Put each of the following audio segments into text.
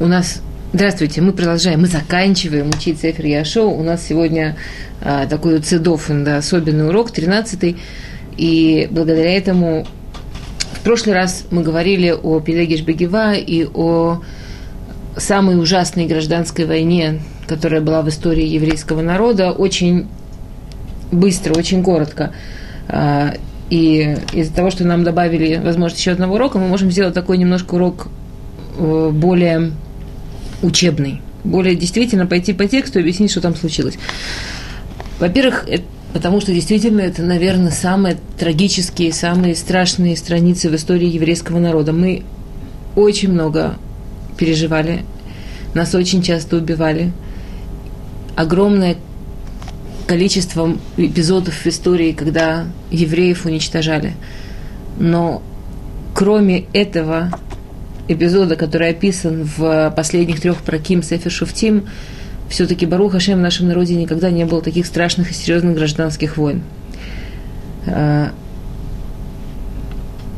У нас Здравствуйте, мы продолжаем, мы заканчиваем учить Сефер Яшоу. У нас сегодня а, такой вот цедофен, да, особенный урок, 13-й. И благодаря этому в прошлый раз мы говорили о Пелегиш Бегева и о самой ужасной гражданской войне, которая была в истории еврейского народа, очень быстро, очень коротко. А, и из-за того, что нам добавили возможность еще одного урока, мы можем сделать такой немножко урок э, более учебный. Более действительно пойти по тексту и объяснить, что там случилось. Во-первых, потому что действительно это, наверное, самые трагические, самые страшные страницы в истории еврейского народа. Мы очень много переживали, нас очень часто убивали. Огромное количество эпизодов в истории, когда евреев уничтожали. Но кроме этого эпизода, который описан в последних трех проким Сефер Шуфтим, все-таки Барух Хашем в нашем народе никогда не было таких страшных и серьезных гражданских войн. А,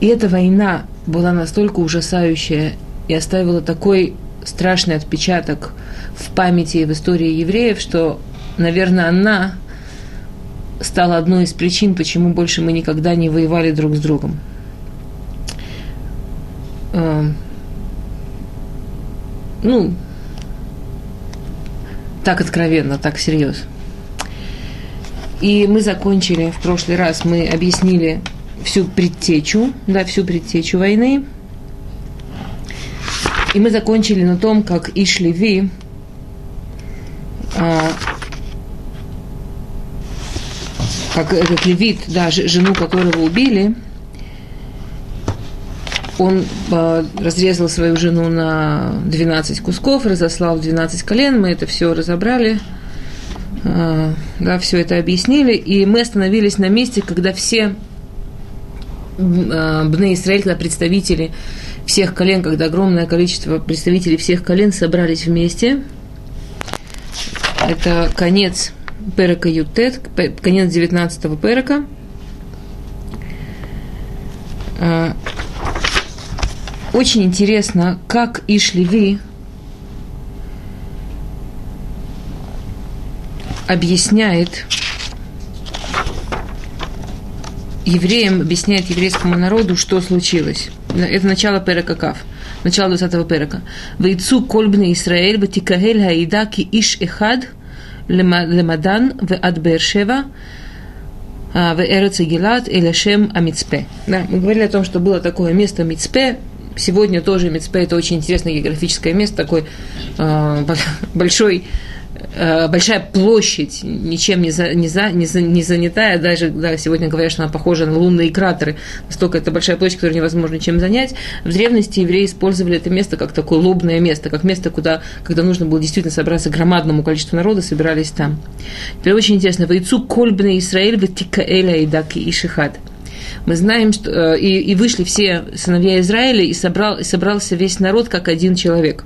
и эта война была настолько ужасающая и оставила такой страшный отпечаток в памяти и в истории евреев, что, наверное, она стала одной из причин, почему больше мы никогда не воевали друг с другом. Ну, так откровенно, так серьезно. И мы закончили в прошлый раз, мы объяснили всю предтечу, да, всю предтечу войны. И мы закончили на том, как Ишлеви а, как этот левит, да, жену которого убили – он э, разрезал свою жену на 12 кусков, разослал 12 колен, мы это все разобрали, э, да, все это объяснили, и мы остановились на месте, когда все э, Бне Израиль, когда представители всех колен, когда огромное количество представителей всех колен собрались вместе. Это конец Перека Ютет, конец 19-го Перека. Очень интересно, как Ишлеви объясняет евреям, объясняет еврейскому народу, что случилось. Это начало Перекакав, начало 20-го Перека. «Вейцу кольбны Исраэль, ватикахель хаида ки иш эхад лемадан в ад Бершева, в Эрец Гилат и Лешем Амицпе. Да, мы говорили о том, что было такое место Мицпе, Сегодня тоже Мицпе – это очень интересное географическое место, такой э, большой э, большая площадь, ничем не, за, не, за, не, за, не занятая, даже да, сегодня говорят, что она похожа на лунные кратеры, настолько это большая площадь, которую невозможно чем занять. В древности евреи использовали это место как такое лобное место, как место, куда, когда нужно было действительно собраться громадному количеству народа, собирались там. Теперь очень интересно. «Вайцу кольбна Исраэль ватикаэля и даки и шихат» мы знаем, что э, и, и вышли все сыновья Израиля, и, собрал, и собрался весь народ как один человек.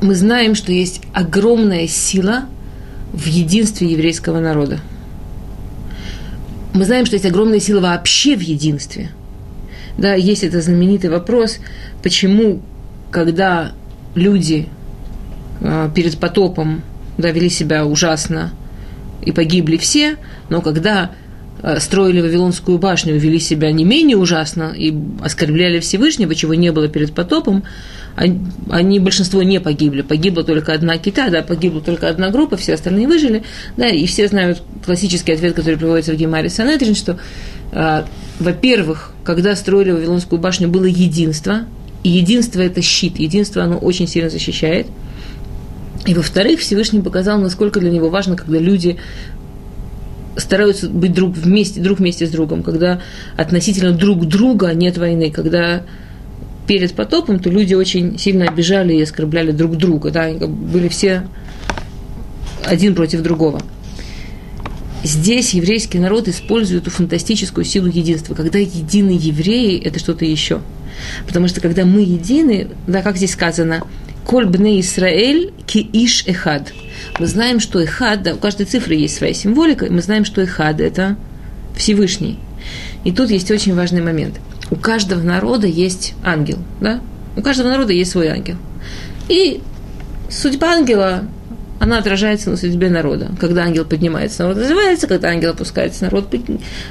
Мы знаем, что есть огромная сила в единстве еврейского народа. Мы знаем, что есть огромная сила вообще в единстве. Да, есть этот знаменитый вопрос, почему, когда люди э, перед потопом да, вели себя ужасно и погибли все, но когда строили Вавилонскую башню, вели себя не менее ужасно и оскорбляли Всевышнего, чего не было перед потопом, они, они большинство не погибли. Погибла только одна кита, да, погибла только одна группа, все остальные выжили, да, и все знают классический ответ, который приводится в Гемаре Санедрин, что, э, во-первых, когда строили Вавилонскую башню, было единство, и единство – это щит, единство, оно очень сильно защищает. И во-вторых, Всевышний показал, насколько для него важно, когда люди стараются быть друг вместе, друг вместе с другом, когда относительно друг друга нет войны, когда перед потопом, то люди очень сильно обижали и оскорбляли друг друга, да, были все один против другого. Здесь еврейский народ использует эту фантастическую силу единства. Когда едины евреи, это что-то еще. Потому что когда мы едины, да, как здесь сказано, «Коль бне Исраэль ки иш эхад». Мы знаем, что эхад, да, у каждой цифры есть своя символика, и мы знаем, что эхад – это Всевышний. И тут есть очень важный момент. У каждого народа есть ангел, да? У каждого народа есть свой ангел. И судьба ангела, она отражается на судьбе народа. Когда ангел поднимается, народ развивается, когда ангел опускается, народ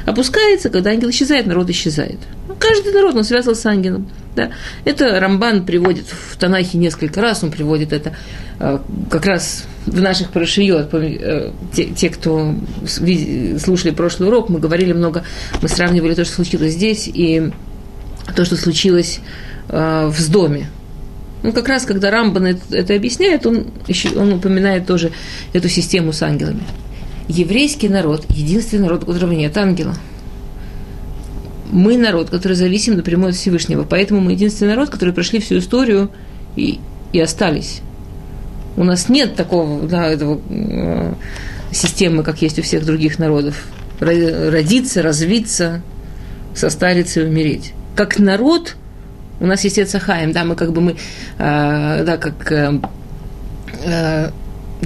опускается, когда ангел исчезает, народ исчезает. Каждый народ, он связан с ангелом. Да. Это Рамбан приводит в Танахе несколько раз, он приводит это э, как раз в наших парашиот, э, те, те, кто слушали прошлый урок, мы говорили много, мы сравнивали то, что случилось здесь, и то, что случилось э, в доме. Ну, как раз, когда Рамбан это, это объясняет, он, еще, он упоминает тоже эту систему с ангелами. Еврейский народ – единственный народ, у которого нет ангела – мы народ, который зависим напрямую от Всевышнего. Поэтому мы единственный народ, который прошли всю историю и, и остались. У нас нет такого, да, этого э, системы, как есть у всех других народов. Родиться, развиться, состариться и умереть. Как народ, у нас есть Эцахаем, да, мы как бы мы, э, да, как э, э,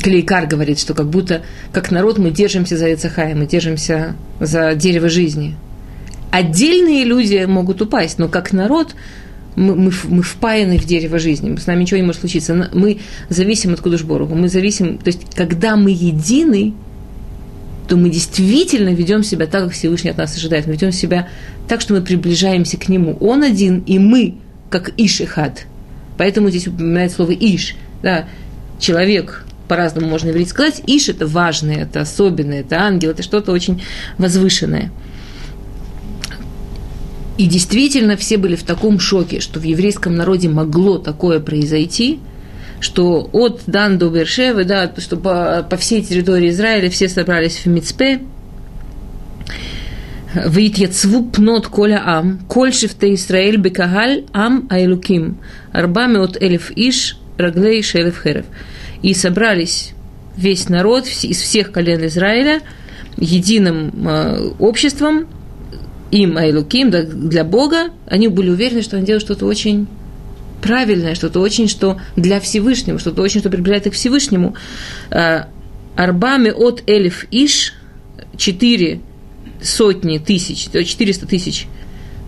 Клейкар говорит, что как будто как народ мы держимся за Эцахаем, мы держимся за дерево жизни – Отдельные люди могут упасть, но как народ мы, мы, мы впаяны в дерево жизни, с нами ничего не может случиться. Мы зависим от Кудушбору, мы зависим, то есть когда мы едины, то мы действительно ведем себя так, как Всевышний от нас ожидает. Мы ведем себя так, что мы приближаемся к Нему. Он один, и мы, как Иш и Хад. Поэтому здесь упоминает слово Иш. Да, человек, по-разному можно говорить, сказать. Иш – это важное, это особенное, это ангел, это что-то очень возвышенное – и действительно все были в таком шоке, что в еврейском народе могло такое произойти, что от Дан до Бершевы, да, что по, по всей территории Израиля все собрались в Мицпе, Вит яцву пнот коля ам, коль шифта Исраэль бекагаль ам айлуким, арбами от элиф иш, раглей шелев херев. И собрались весь народ из всех колен Израиля единым э, обществом, им Айлуким, для Бога, они были уверены, что они делают что-то очень правильное, что-то очень, что для Всевышнего, что-то очень, что приближает их к Всевышнему. А, Арбами от Элиф Иш, четыре сотни тысяч, 400 тысяч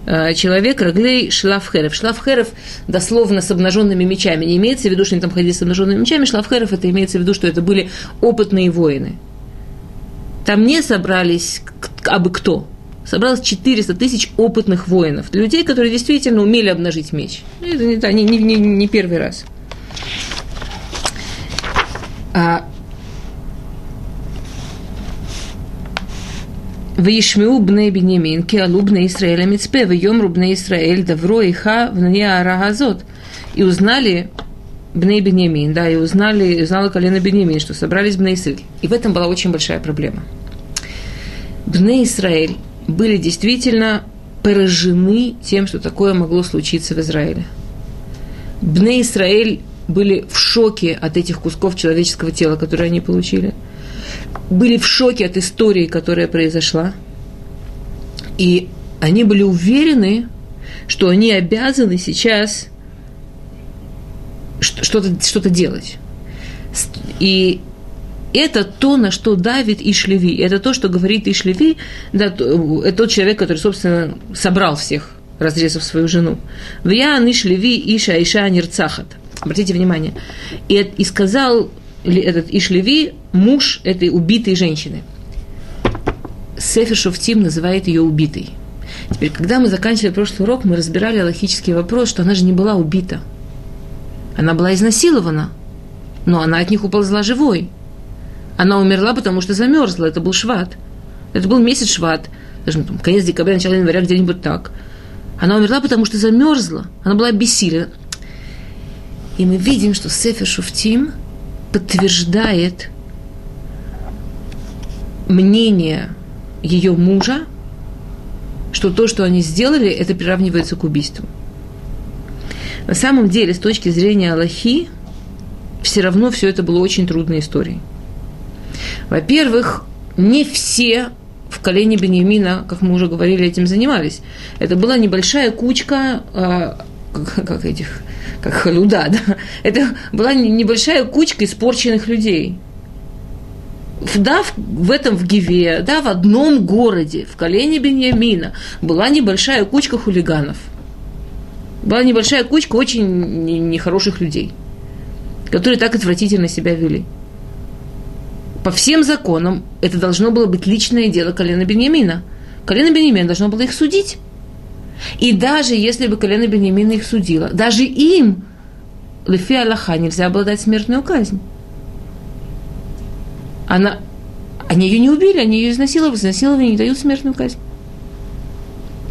а, человек, Раглей Шлафхеров. Шлафхеров дословно с обнаженными мечами. Не имеется в виду, что они там ходили с обнаженными мечами. Шлафхеров это имеется в виду, что это были опытные воины. Там не собрались абы кто собралось 400 тысяч опытных воинов, людей, которые действительно умели обнажить меч. Ну, это не, не, не, не первый раз. А Вишмеу бне Бенемин, киалу бне Исраэля мицпе, вьем рубне Исраэль, давро и ха вне арагазот. И узнали бне Бенемин, да, и узнали, узнала колено Бенемин, что собрались бне Исраэль. И в этом была очень большая проблема. Бне Исраэль были действительно поражены тем, что такое могло случиться в Израиле. Бне Израиль были в шоке от этих кусков человеческого тела, которые они получили. Были в шоке от истории, которая произошла. И они были уверены, что они обязаны сейчас что-то что делать. И это то, на что давит Ишлеви. Это то, что говорит Ишлеви, да, это тот человек, который, собственно, собрал всех, разрезав свою жену. Вьян Ишлеви Иша Иша Нирцахат. Обратите внимание. И, и сказал этот Ишлеви, муж этой убитой женщины. Сефер Шофтим называет ее убитой. Теперь, когда мы заканчивали прошлый урок, мы разбирали логический вопрос, что она же не была убита. Она была изнасилована, но она от них уползла живой. Она умерла, потому что замерзла. Это был шват. Это был месяц шват. Скажем, там, конец декабря, начало января, где-нибудь так. Она умерла, потому что замерзла. Она была обессилена. И мы видим, что Сефер Шуфтим подтверждает мнение ее мужа, что то, что они сделали, это приравнивается к убийству. На самом деле, с точки зрения Аллахи, все равно все это было очень трудной историей. Во-первых, не все в колене Беньямина, как мы уже говорили, этим занимались. Это была небольшая кучка, э, как этих, как халюда, да? Это была небольшая кучка испорченных людей. Да, в, в этом в Гиве, да, в одном городе, в колене Беньямина, была небольшая кучка хулиганов. Была небольшая кучка очень нехороших людей, которые так отвратительно себя вели. По всем законам это должно было быть личное дело колена Беньямина. Колено Беньямина должно было их судить. И даже если бы колено Беньямина их судило, даже им, Лефи Аллаха, нельзя было дать смертную казнь. Она, они ее не убили, они ее изнасиловали, изнасиловали не дают смертную казнь.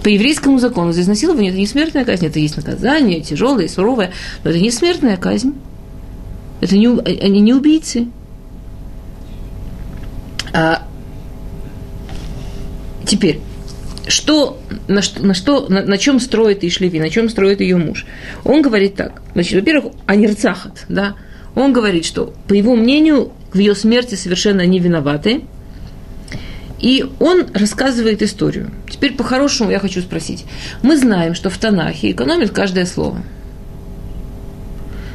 По еврейскому закону за изнасилование это не смертная казнь, это есть наказание, тяжелое, суровое, но это не смертная казнь. Это не, они не убийцы. А, теперь, что, на, что, на, что, на, на чем строит Ишлеви, на чем строит ее муж? Он говорит так. Значит, во-первых, анирцахат, да, он говорит, что, по его мнению, в ее смерти совершенно не виноваты. И он рассказывает историю. Теперь по-хорошему я хочу спросить. Мы знаем, что в Танахе экономит каждое слово.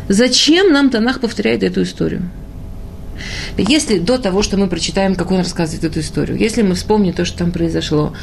Зачем нам Танах повторяет эту историю? Если до того, что мы прочитаем, как он рассказывает эту историю, если мы вспомним то, что там произошло,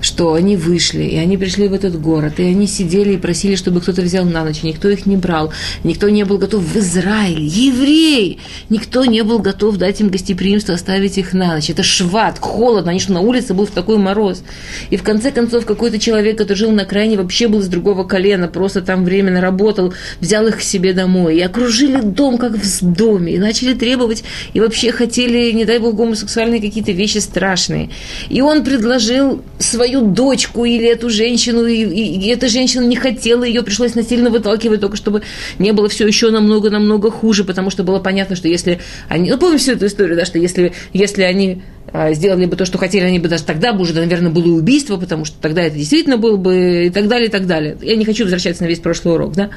что они вышли, и они пришли в этот город, и они сидели и просили, чтобы кто-то взял на ночь, никто их не брал, никто не был готов в Израиле, евреи, никто не был готов дать им гостеприимство, оставить их на ночь. Это шват, холодно, они что на улице был в такой мороз. И в конце концов какой-то человек, который жил на окраине, вообще был с другого колена, просто там временно работал, взял их к себе домой, и окружили дом, как в доме, и начали требовать и вообще хотели, не дай бог, гомосексуальные какие-то вещи страшные. И он предложил свою дочку или эту женщину, и, и, и эта женщина не хотела, ее пришлось насильно выталкивать, только чтобы не было все еще намного-намного хуже, потому что было понятно, что если они... Ну, помним всю эту историю, да, что если, если они а, сделали бы то, что хотели, они бы даже тогда бы уже, наверное, было убийство, потому что тогда это действительно было бы и так далее, и так далее. Я не хочу возвращаться на весь прошлый урок, да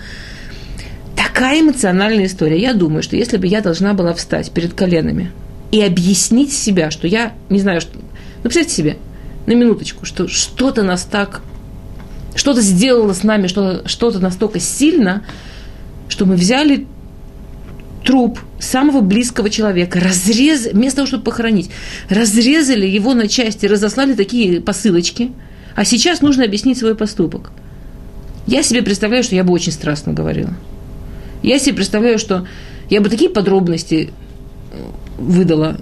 такая эмоциональная история. Я думаю, что если бы я должна была встать перед коленами и объяснить себя, что я не знаю, что... Ну, представьте себе, на минуточку, что что-то нас так... Что-то сделало с нами, что-то, что-то настолько сильно, что мы взяли труп самого близкого человека, разрез, вместо того, чтобы похоронить, разрезали его на части, разослали такие посылочки, а сейчас нужно объяснить свой поступок. Я себе представляю, что я бы очень страстно говорила. Я себе представляю, что я бы такие подробности э, выдала,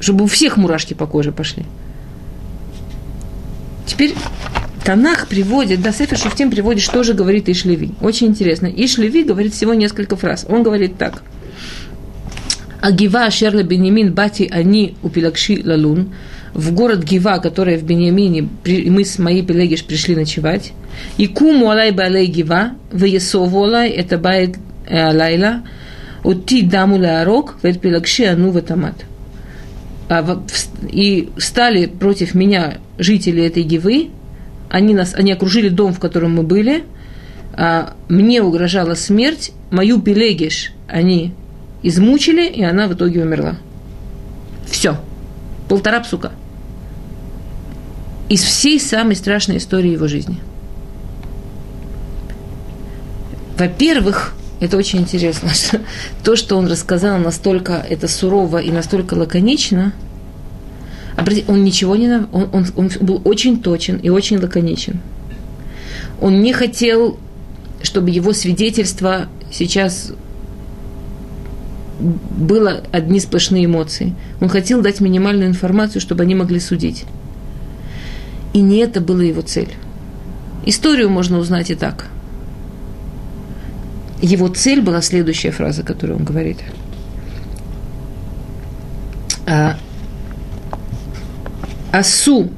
чтобы у всех мурашки по коже пошли. Теперь Танах приводит, да, Сефер Шуфтим приводит, что же говорит Ишлеви. Очень интересно. Ишлеви говорит всего несколько фраз. Он говорит так. Агива Шерла Бенемин Бати Они Упилакши Лалун. В город Гива, который в Беньямине, мы с моей Пелегиш пришли ночевать. И куму алай балей Гива, в Есову алай, это байт הלילה, אותי даму להרוג ואת פלגשי ענו ותמת. И стали против меня жители этой Гивы, они, нас, они окружили дом, в котором мы были, а мне угрожала смерть, мою Пелегиш они измучили, и она в итоге умерла. Все. Полтора псука. Из всей самой страшной истории его жизни. Во-первых, это очень интересно, что то, что он рассказал, настолько это сурово и настолько лаконично, он ничего не... Он, он, он был очень точен и очень лаконичен. Он не хотел, чтобы его свидетельство сейчас было одни сплошные эмоции. Он хотел дать минимальную информацию, чтобы они могли судить. И не это была его цель. Историю можно узнать и так – его цель была следующая фраза, которую он говорит. А, Асу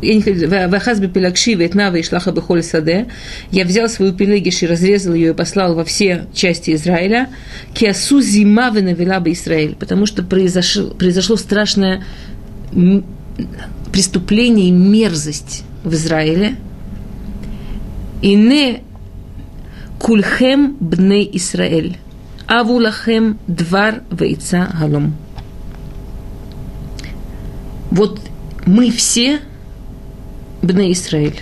Вахазби Пелакши Ветнава и Шлаха Бехоль Саде. Я взял свою пелегиш и разрезал ее и послал во все части Израиля. Киасу зима венавела бы Израиль. Потому что произошло, произошло страшное преступление и мерзость в Израиле. И не Кульхем бней Исраэль. Авулахем двар вейца галом. Вот мы все бней Исраэль.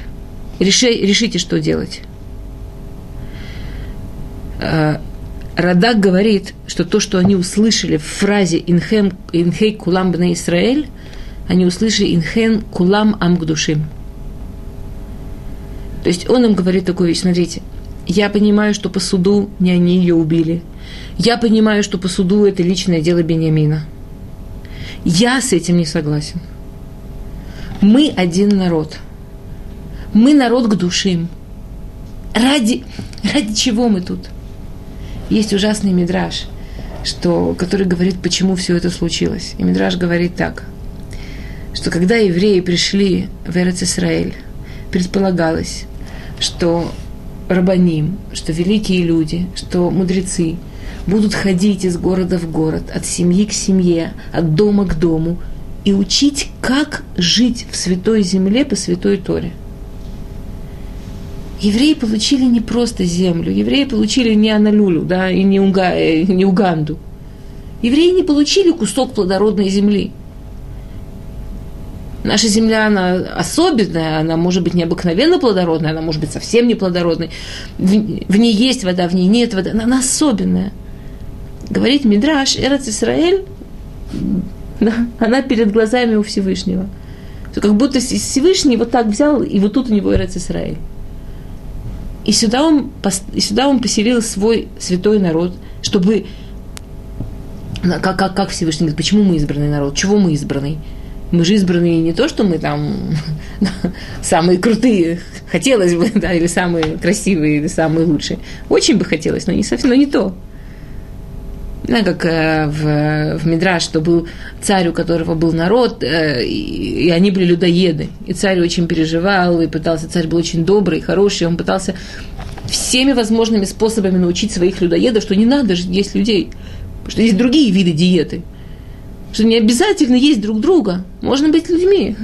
Реши, решите, что делать. А, Радак говорит, что то, что они услышали в фразе «Инхем, инхей кулам бне Исраэль», они услышали «Инхен кулам амгдушим». То есть он им говорит такую вещь, смотрите – Я понимаю, что по суду не они ее убили. Я понимаю, что по суду это личное дело Бениамина. Я с этим не согласен. Мы один народ. Мы народ к душим. Ради, ради чего мы тут? Есть ужасный мидраж, что, который говорит, почему все это случилось. И мидраж говорит так, что когда евреи пришли в Эрец Исраэль, предполагалось, что рабаним, что великие люди, что мудрецы будут ходить из города в город, от семьи к семье, от дома к дому и учить, как жить в святой земле по святой Торе. Евреи получили не просто землю, евреи получили не Аналюлю, да, и не, Уга, э, не Уганду. Евреи не получили кусок плодородной земли – Наша земля, она особенная, она может быть необыкновенно плодородная, она может быть совсем не плодородной. В, в ней есть вода, в ней нет воды, она, она особенная. Говорит Мидраш, Эрец Исраэль, она перед глазами у Всевышнего. Как будто Всевышний вот так взял, и вот тут у него Эрец Исраэль. И сюда он, и сюда он поселил свой святой народ, чтобы как, как, как Всевышний говорит, почему мы избранный народ, чего мы избранный? Мы же избранные не то, что мы там самые крутые, хотелось бы, да, или самые красивые, или самые лучшие. Очень бы хотелось, но не совсем, но не то. Да, как э, в, в Мидраш, что был царь, у которого был народ, э, и, и они были людоеды. И царь очень переживал, и пытался, царь был очень добрый, хороший, он пытался всеми возможными способами научить своих людоедов, что не надо же есть людей, что есть другие виды диеты – что не обязательно есть друг друга, можно быть людьми.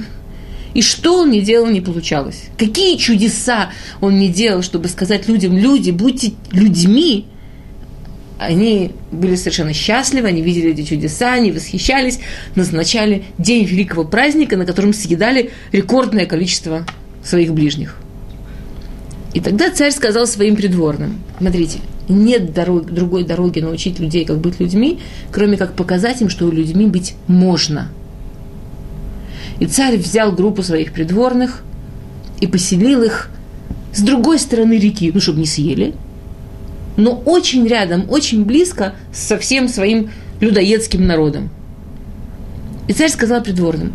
И что он не делал, не получалось. Какие чудеса он не делал, чтобы сказать людям, люди, будьте людьми. Они были совершенно счастливы, они видели эти чудеса, они восхищались, назначали день великого праздника, на котором съедали рекордное количество своих ближних. И тогда царь сказал своим придворным, смотрите, нет дорог, другой дороги научить людей, как быть людьми, кроме как показать им, что людьми быть можно. И царь взял группу своих придворных и поселил их с другой стороны реки, ну, чтобы не съели, но очень рядом, очень близко со всем своим людоедским народом. И царь сказал придворным,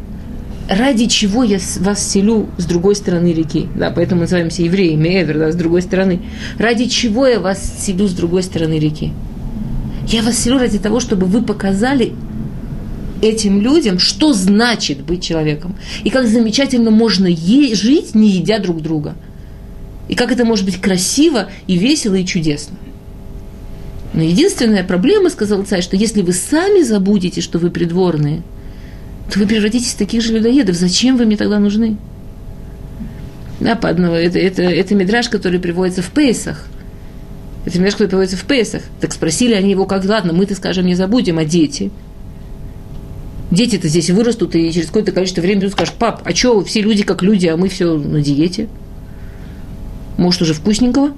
ради чего я вас селю с другой стороны реки. Да, поэтому мы называемся евреями, Эвер, да, с другой стороны. Ради чего я вас селю с другой стороны реки? Я вас селю ради того, чтобы вы показали этим людям, что значит быть человеком. И как замечательно можно е- жить, не едя друг друга. И как это может быть красиво и весело и чудесно. Но единственная проблема, сказал царь, что если вы сами забудете, что вы придворные – то вы превратитесь в таких же людоедов. Зачем вы мне тогда нужны? Да, по одному, это, это, это мидраж, который приводится в Пейсах. Это мидраж, который приводится в Пейсах. Так спросили они его, как, ладно, мы-то, скажем, не забудем, а дети? Дети-то здесь вырастут, и через какое-то количество времени тут скажут, пап, а что, все люди как люди, а мы все на диете? Может, уже вкусненького?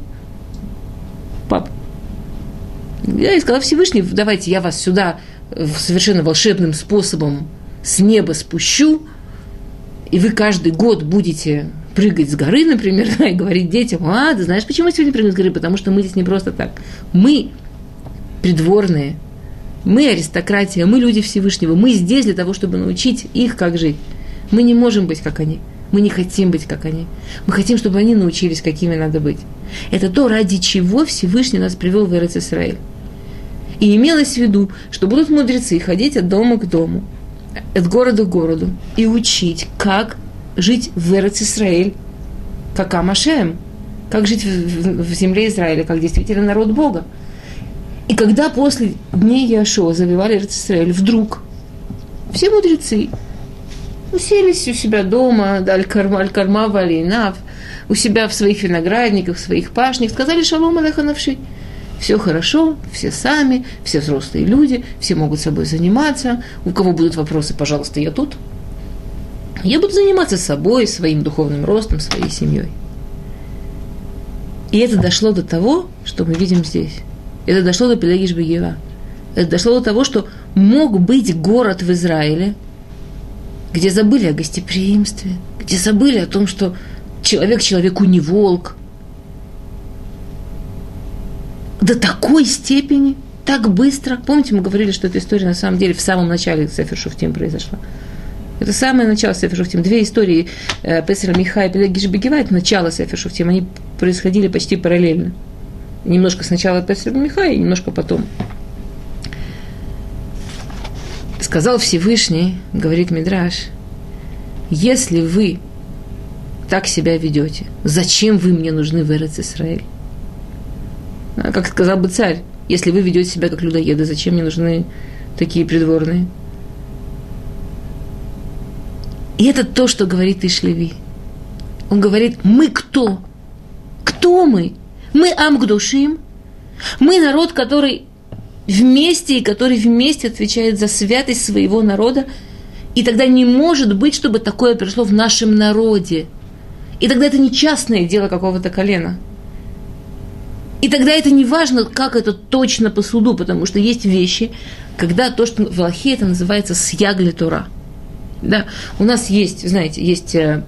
Пап. Я и сказала Всевышний, давайте я вас сюда совершенно волшебным способом с неба спущу, и вы каждый год будете прыгать с горы, например, да, и говорить детям, а, ты знаешь, почему мы сегодня прыгаем с горы? Потому что мы здесь не просто так. Мы придворные, мы аристократия, мы люди Всевышнего, мы здесь для того, чтобы научить их, как жить. Мы не можем быть, как они. Мы не хотим быть, как они. Мы хотим, чтобы они научились, какими надо быть. Это то, ради чего Всевышний нас привел в Эрец Исраиль. И имелось в виду, что будут мудрецы ходить от дома к дому – от города к городу и учить, как жить в Эрец Исраэль, как Амашем, как жить в, в, земле Израиля, как действительно народ Бога. И когда после дней Яшо завивали Эрец Исраэль, вдруг все мудрецы уселись у себя дома, Аль-Карма, Аль-Карма, Валинав, у себя в своих виноградниках, в своих пашнях, сказали Шалом Алеханавши все хорошо, все сами, все взрослые люди, все могут собой заниматься. У кого будут вопросы, пожалуйста, я тут. Я буду заниматься собой, своим духовным ростом, своей семьей. И это дошло до того, что мы видим здесь. Это дошло до Пелагиш Бегева. Это дошло до того, что мог быть город в Израиле, где забыли о гостеприимстве, где забыли о том, что человек человеку не волк, до такой степени, так быстро. Помните, мы говорили, что эта история на самом деле в самом начале Сефер Шуфтим произошла. Это самое начало Сефер Шуфтим. Две истории э, Песера Миха и Пелеги Жбегевайт, начало Сефер Шуфтим, они происходили почти параллельно. Немножко сначала Песера Миха немножко потом. Сказал Всевышний, говорит Мидраш, если вы так себя ведете, зачем вы мне нужны в Эрец Исраиль? А, как сказал бы царь, если вы ведете себя как людоеды, зачем мне нужны такие придворные? И это то, что говорит Ишлеви. Он говорит, мы кто? Кто мы? Мы Амгдушим. Мы народ, который вместе и который вместе отвечает за святость своего народа. И тогда не может быть, чтобы такое пришло в нашем народе. И тогда это не частное дело какого-то колена – и тогда это не важно, как это точно по суду, потому что есть вещи, когда то, что в Аллахе это называется сьягли Тора. Да? У нас есть, знаете, есть э,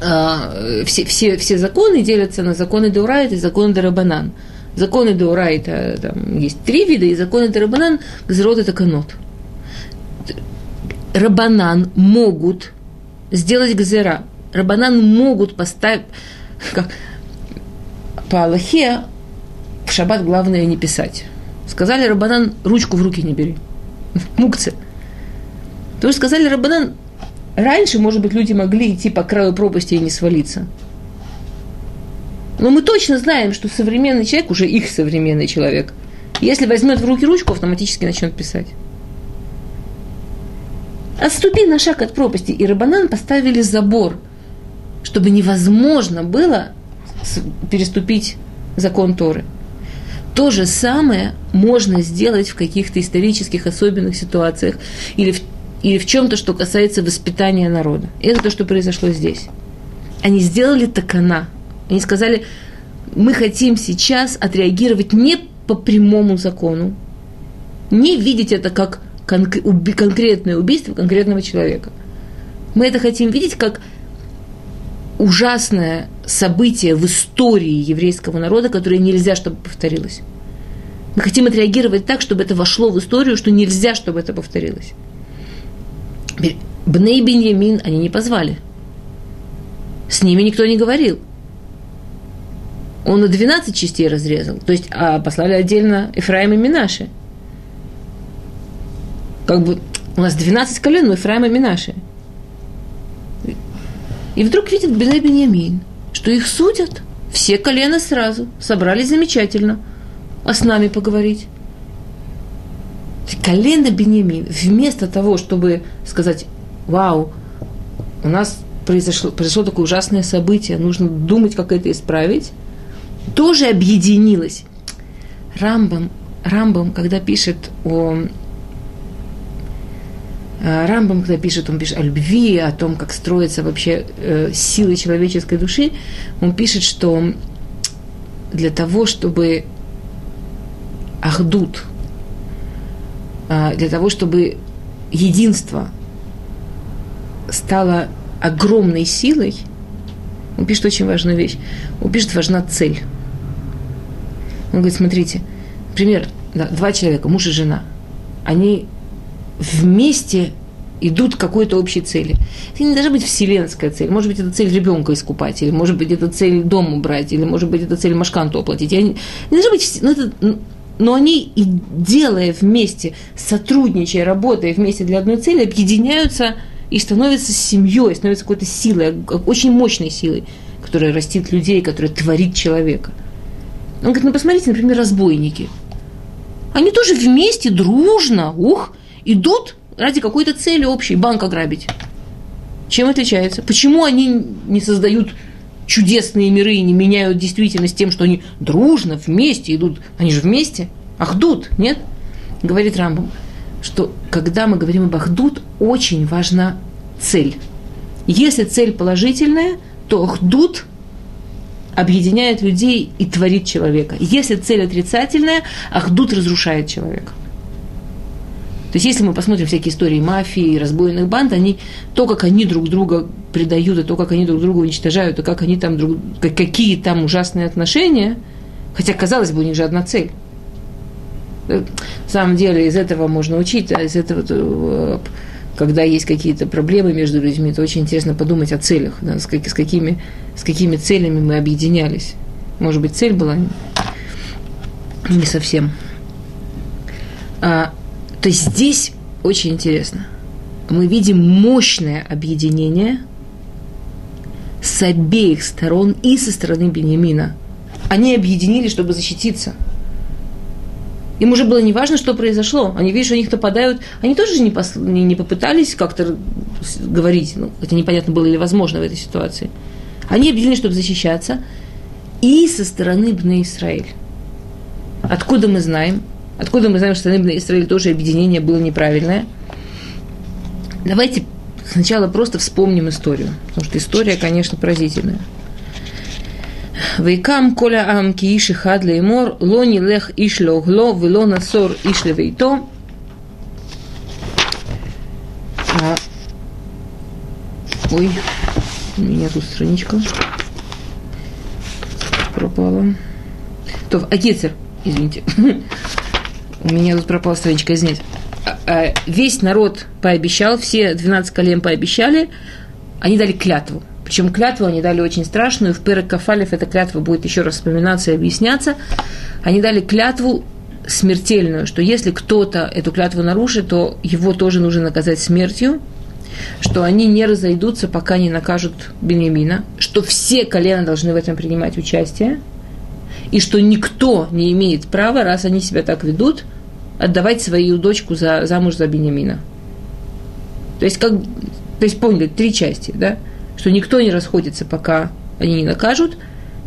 э, все, все, все законы делятся на законы Деурайт и законы Дарабанан. Законы Деурайта там есть три вида, и законы Дарабанан Гзерот это канот. Рабанан могут сделать гзера. Рабанан могут поставить, как, по Аллахе в шаббат главное не писать. Сказали Рабанан, ручку в руки не бери. Мукцы. То есть сказали Рабанан, раньше, может быть, люди могли идти по краю пропасти и не свалиться. Но мы точно знаем, что современный человек, уже их современный человек, если возьмет в руки ручку, автоматически начнет писать. Отступи на шаг от пропасти, и Рабанан поставили забор, чтобы невозможно было переступить закон Торы. То же самое можно сделать в каких-то исторических особенных ситуациях или в, или в чем-то, что касается воспитания народа. Это то, что произошло здесь. Они сделали такана. Они сказали, мы хотим сейчас отреагировать не по прямому закону, не видеть это как конкретное убийство конкретного человека. Мы это хотим видеть как ужасное событие в истории еврейского народа, которое нельзя, чтобы повторилось. Мы хотим отреагировать так, чтобы это вошло в историю, что нельзя, чтобы это повторилось. Бней Беньямин они не позвали. С ними никто не говорил. Он на 12 частей разрезал. То есть, а послали отдельно Ефраим и Минаши. Как бы у нас 12 колен, но Ефраим и Минаши. И вдруг видит Беней Беньямин, что их судят. Все колена сразу. Собрались замечательно. А с нами поговорить. Колено Беньямин, вместо того, чтобы сказать, вау, у нас произошло, произошло такое ужасное событие, нужно думать, как это исправить, тоже объединилось. Рамбам, Рамбам, когда пишет о Рамбам, когда пишет, он пишет о любви, о том, как строится вообще э, силы человеческой души, он пишет, что для того, чтобы ахдут, э, для того, чтобы единство стало огромной силой, он пишет очень важную вещь. Он пишет, важна цель. Он говорит, смотрите, например, два человека, муж и жена, они вместе идут к какой-то общей цели. Это не должна быть вселенская цель. Может быть, это цель ребенка искупать, или может быть, это цель дом убрать, или может быть, это цель машканту оплатить. Я не, не должна быть... Ну, это, но они, и делая вместе, сотрудничая, работая вместе для одной цели, объединяются и становятся семьей, становятся какой-то силой, очень мощной силой, которая растит людей, которая творит человека. Он говорит, ну посмотрите, например, разбойники. Они тоже вместе, дружно, ух, идут ради какой-то цели общей, банк ограбить. Чем отличается? Почему они не создают чудесные миры и не меняют действительность тем, что они дружно, вместе идут? Они же вместе. Ахдут, нет? Говорит Рамбам, что когда мы говорим об Ахдут, очень важна цель. Если цель положительная, то Ахдут объединяет людей и творит человека. Если цель отрицательная, Ахдут разрушает человека. То есть, если мы посмотрим всякие истории мафии, разбойных банд, они, то, как они друг друга предают, и то, как они друг друга уничтожают, и как они там друг, какие там ужасные отношения, Хотя, казалось бы, у них же одна цель. На самом деле из этого можно учить, а из этого, э, когда есть какие-то проблемы между людьми, то очень интересно подумать о целях, да, с, как, с, какими, с какими целями мы объединялись. Может быть, цель была не совсем. А, то есть здесь очень интересно. Мы видим мощное объединение с обеих сторон и со стороны Бениамина. Они объединились, чтобы защититься – им уже было не важно, что произошло. Они, видишь, у них нападают. Они тоже не, пос... не, не попытались как-то говорить, ну, хотя непонятно было ли возможно в этой ситуации. Они объявили, чтобы защищаться. И со стороны Бны Израиль. Откуда мы знаем? Откуда мы знаем, что на Израиль тоже объединение было неправильное? Давайте сначала просто вспомним историю, потому что история, конечно, поразительная. Вейкам коля ам кииши хадля и мор, лони лех ишле угло, вело насор ишле вейто. А, ой, у меня тут страничка пропала. То а в Акицер, извините у меня тут пропала страничка, извините. Весь народ пообещал, все 12 колен пообещали, они дали клятву. Причем клятву они дали очень страшную. В Перек Кафалев эта клятва будет еще раз вспоминаться и объясняться. Они дали клятву смертельную, что если кто-то эту клятву нарушит, то его тоже нужно наказать смертью, что они не разойдутся, пока не накажут Бенемина, что все колена должны в этом принимать участие, и что никто не имеет права, раз они себя так ведут, отдавать свою дочку за, замуж за Бенемина. То есть, как, то есть, поняли, три части, да? что никто не расходится, пока они не накажут,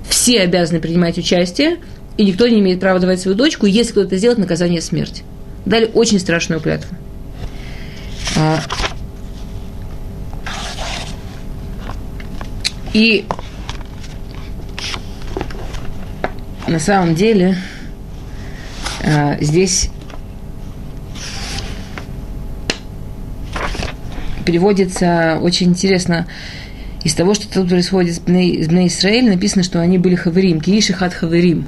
все обязаны принимать участие, и никто не имеет права давать свою дочку, если кто-то сделает, наказание смерть. Дали очень страшную клятву. А, и на самом деле а, здесь переводится очень интересно из того, что тут происходит с Бней, Исраэль, написано, что они были хаверим, киишихат хаверим.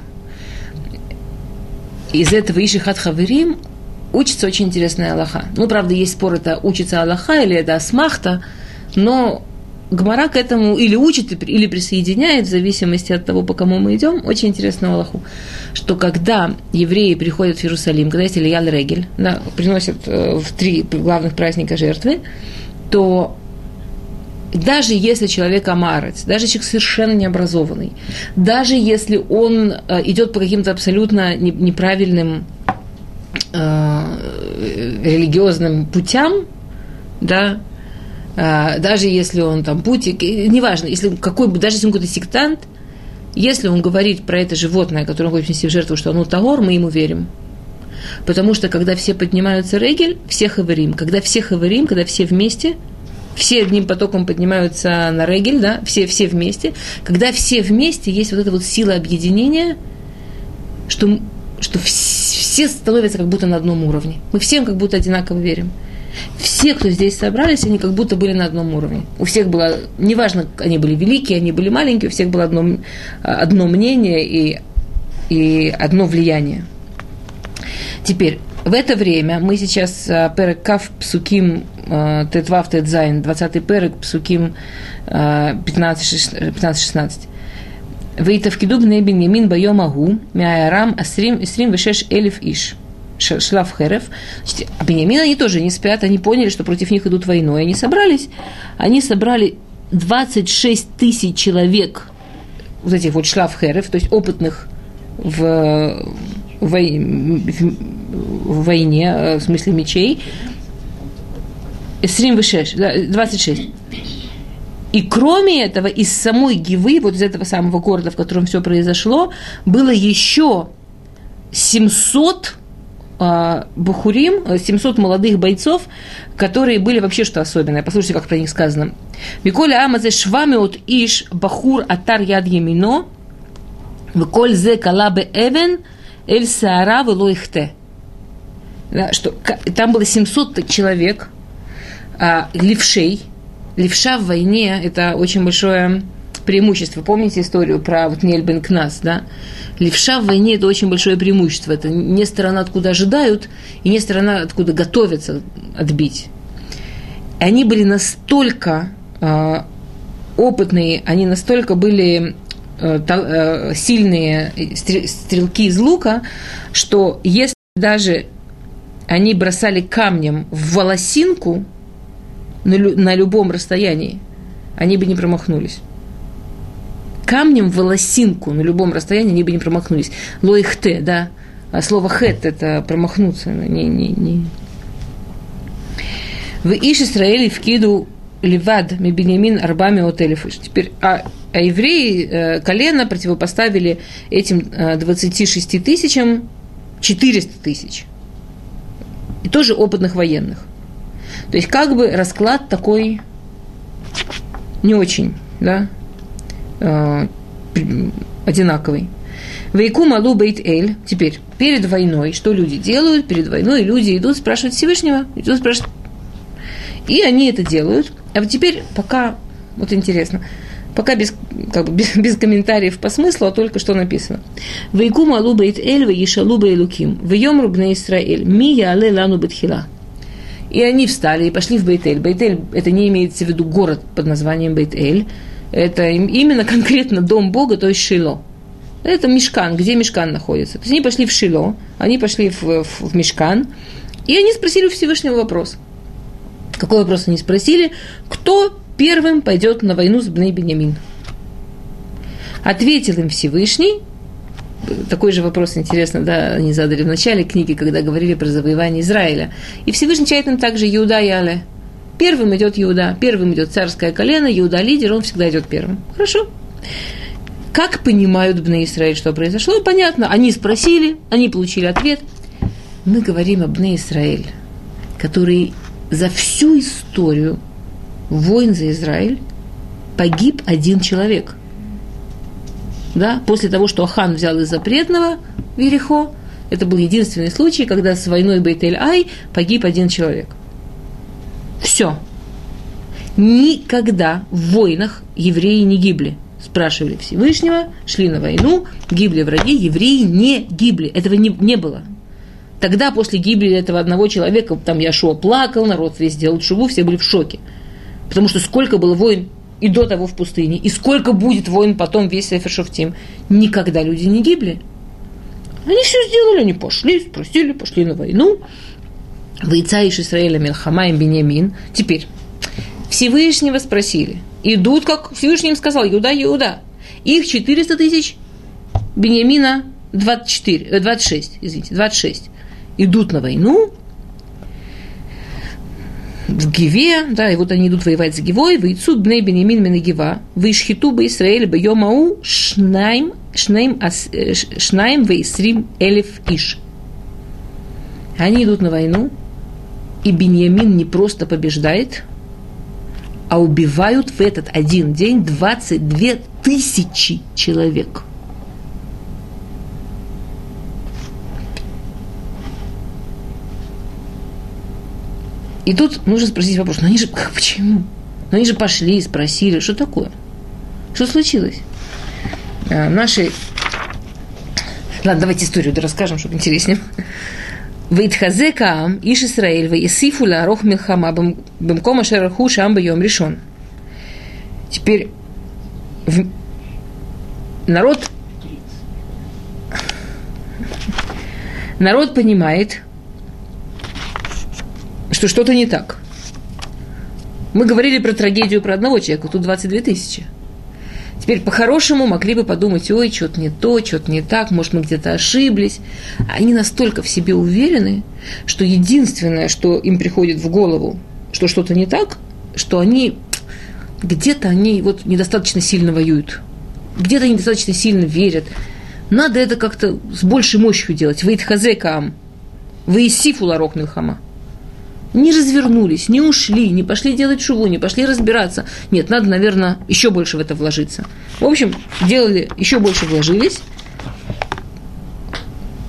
Из этого ишихат хаверим учится очень интересная Аллаха. Ну, правда, есть спор, это учится Аллаха или это Асмахта, но Гмара к этому или учит, или присоединяет, в зависимости от того, по кому мы идем, очень интересную Аллаху, что когда евреи приходят в Иерусалим, когда есть Ильял Регель, да, приносят э, в три главных праздника жертвы, то даже если человек амарец, даже человек совершенно необразованный, даже если он э, идет по каким-то абсолютно неправильным э, религиозным путям, да, даже если он там путик, неважно, если какой, даже если он какой-то сектант, если он говорит про это животное, которое он хочет внести в жертву, что оно тагор, мы ему верим. Потому что когда все поднимаются регель, всех говорим. Когда всех говорим, когда все вместе – все одним потоком поднимаются на регель, да, все, все вместе. Когда все вместе, есть вот эта вот сила объединения, что, что все становятся как будто на одном уровне. Мы всем как будто одинаково верим. Все, кто здесь собрались, они как будто были на одном уровне. У всех было, неважно, они были великие, они были маленькие, у всех было одно, одно мнение и, и одно влияние. Теперь, в это время мы сейчас э, перек Кав Псуким э, Тетвав Тетзайн, 20-й перек Псуким 15-16. Вейтавкиду бней Беньямин Байомагу, Мяярам Асрим Исрим Вешеш Элиф Иш. Шлав Херев. А Бениамин они тоже не спят, они поняли, что против них идут войной. Они собрались, они собрали 26 тысяч человек, вот этих вот шлав Херев, то есть опытных в, в, в войне, э, в смысле мечей, 26, 26. И кроме этого, из самой Гивы, вот из этого самого города, в котором все произошло, было еще 700 э, Бухурим, 700 молодых бойцов, которые были вообще что особенное. Послушайте, как про них сказано. Миколя Амазе Швамиот Иш Бахур Атар Яд Емино, Виколь Зе Калабе Эвен Эль Саара Велоихте да, что там было 700 человек, а, левшей. Левша в войне – это очень большое преимущество. Помните историю про вот Нельбен Кнас, да? Левша в войне – это очень большое преимущество. Это не сторона, откуда ожидают, и не сторона, откуда готовятся отбить. И они были настолько э, опытные, они настолько были э, э, сильные стрелки из лука, что если даже они бросали камнем в волосинку на любом расстоянии, они бы не промахнулись. Камнем волосинку на любом расстоянии они бы не промахнулись. Лоихте, да. А слово хет – это промахнуться. Не, не, не. В Иш Исраэль в Киду Ливад Мебенемин Арбами Отелефиш. Теперь, а, а евреи э, колено противопоставили этим э, 26 тысячам 400 тысяч. И тоже опытных военных. То есть, как бы расклад такой не очень, да, э, одинаковый. Вейку малу бейт эль. Теперь, перед войной, что люди делают? Перед войной люди идут спрашивать Всевышнего, идут спрашивать. И они это делают. А вот теперь, пока, вот интересно, пока без, как бы, без, без комментариев по смыслу, а только что написано. Вейку малу бейт эль, вейшалу бейлуким, вейом рубне Исраэль, ми яле лану бетхила. И они встали и пошли в Бейтель. Бейтель – это не имеется в виду город под названием Бейтель. Это именно конкретно дом Бога, то есть Шило. Это Мешкан, где Мешкан находится. То есть они пошли в Шило, они пошли в, в, в Мешкан, и они спросили у Всевышнего вопрос. Какой вопрос они спросили? Кто первым пойдет на войну с Бней Бенямин? Ответил им Всевышний, такой же вопрос, интересно, да, они задали в начале книги, когда говорили про завоевание Израиля. И Всевышний чает им также Иуда и Але. Первым идет Иуда, первым идет царское колено, Иуда лидер, он всегда идет первым. Хорошо. Как понимают Бне Израиль, что произошло? Понятно. Они спросили, они получили ответ. Мы говорим об Бне Израиль, который за всю историю войн за Израиль погиб один человек – да, после того, что Ахан взял из запретного Верехо, это был единственный случай, когда с войной Бейтель-Ай погиб один человек. Все. Никогда в войнах евреи не гибли. Спрашивали Всевышнего, шли на войну, гибли враги, евреи не гибли. Этого не, не было. Тогда, после гибели этого одного человека, там Яшуа плакал, народ весь сделал шубу, все были в шоке. Потому что сколько было войн и до того в пустыне, и сколько будет войн потом весь Сефер Шофтим, никогда люди не гибли. Они все сделали, они пошли, спросили, пошли на войну. Войца из Израиля Мелхама и Бенямин. Теперь, Всевышнего спросили. Идут, как Всевышний им сказал, Иуда, Иуда. Их 400 тысяч, Беньямина 24, 26, э, извините, 26. Идут на войну, в Гиве, да, и вот они идут воевать с Гивой, вейцу бней бенемин мен Гива, вейшхиту бы Исраэль бы йомау шнайм, шнайм, э, шнайм вейсрим элев иш. Они идут на войну, и Беньямин не просто побеждает, а убивают в этот один день 22 тысячи человек – И тут нужно спросить вопрос, ну они же, почему? Ну они же пошли, спросили, что такое? Что случилось? А, наши... Ладно, давайте историю расскажем, чтобы интереснее. Вейтхазе Каам, Иш Исраэль, Веесифу Ларох Милхама, Бемкома Шераху Шам Йом решен. Теперь в... народ народ понимает, что что-то не так. Мы говорили про трагедию про одного человека, тут 22 тысячи. Теперь по-хорошему могли бы подумать, ой, что-то не то, что-то не так, может, мы где-то ошиблись. Они настолько в себе уверены, что единственное, что им приходит в голову, что что-то не так, что они где-то они вот недостаточно сильно воюют, где-то они недостаточно сильно верят. Надо это как-то с большей мощью делать. Вы хазекам, вы сифу ларок милхама не развернулись, не ушли, не пошли делать шуву, не пошли разбираться. Нет, надо, наверное, еще больше в это вложиться. В общем, делали, еще больше вложились.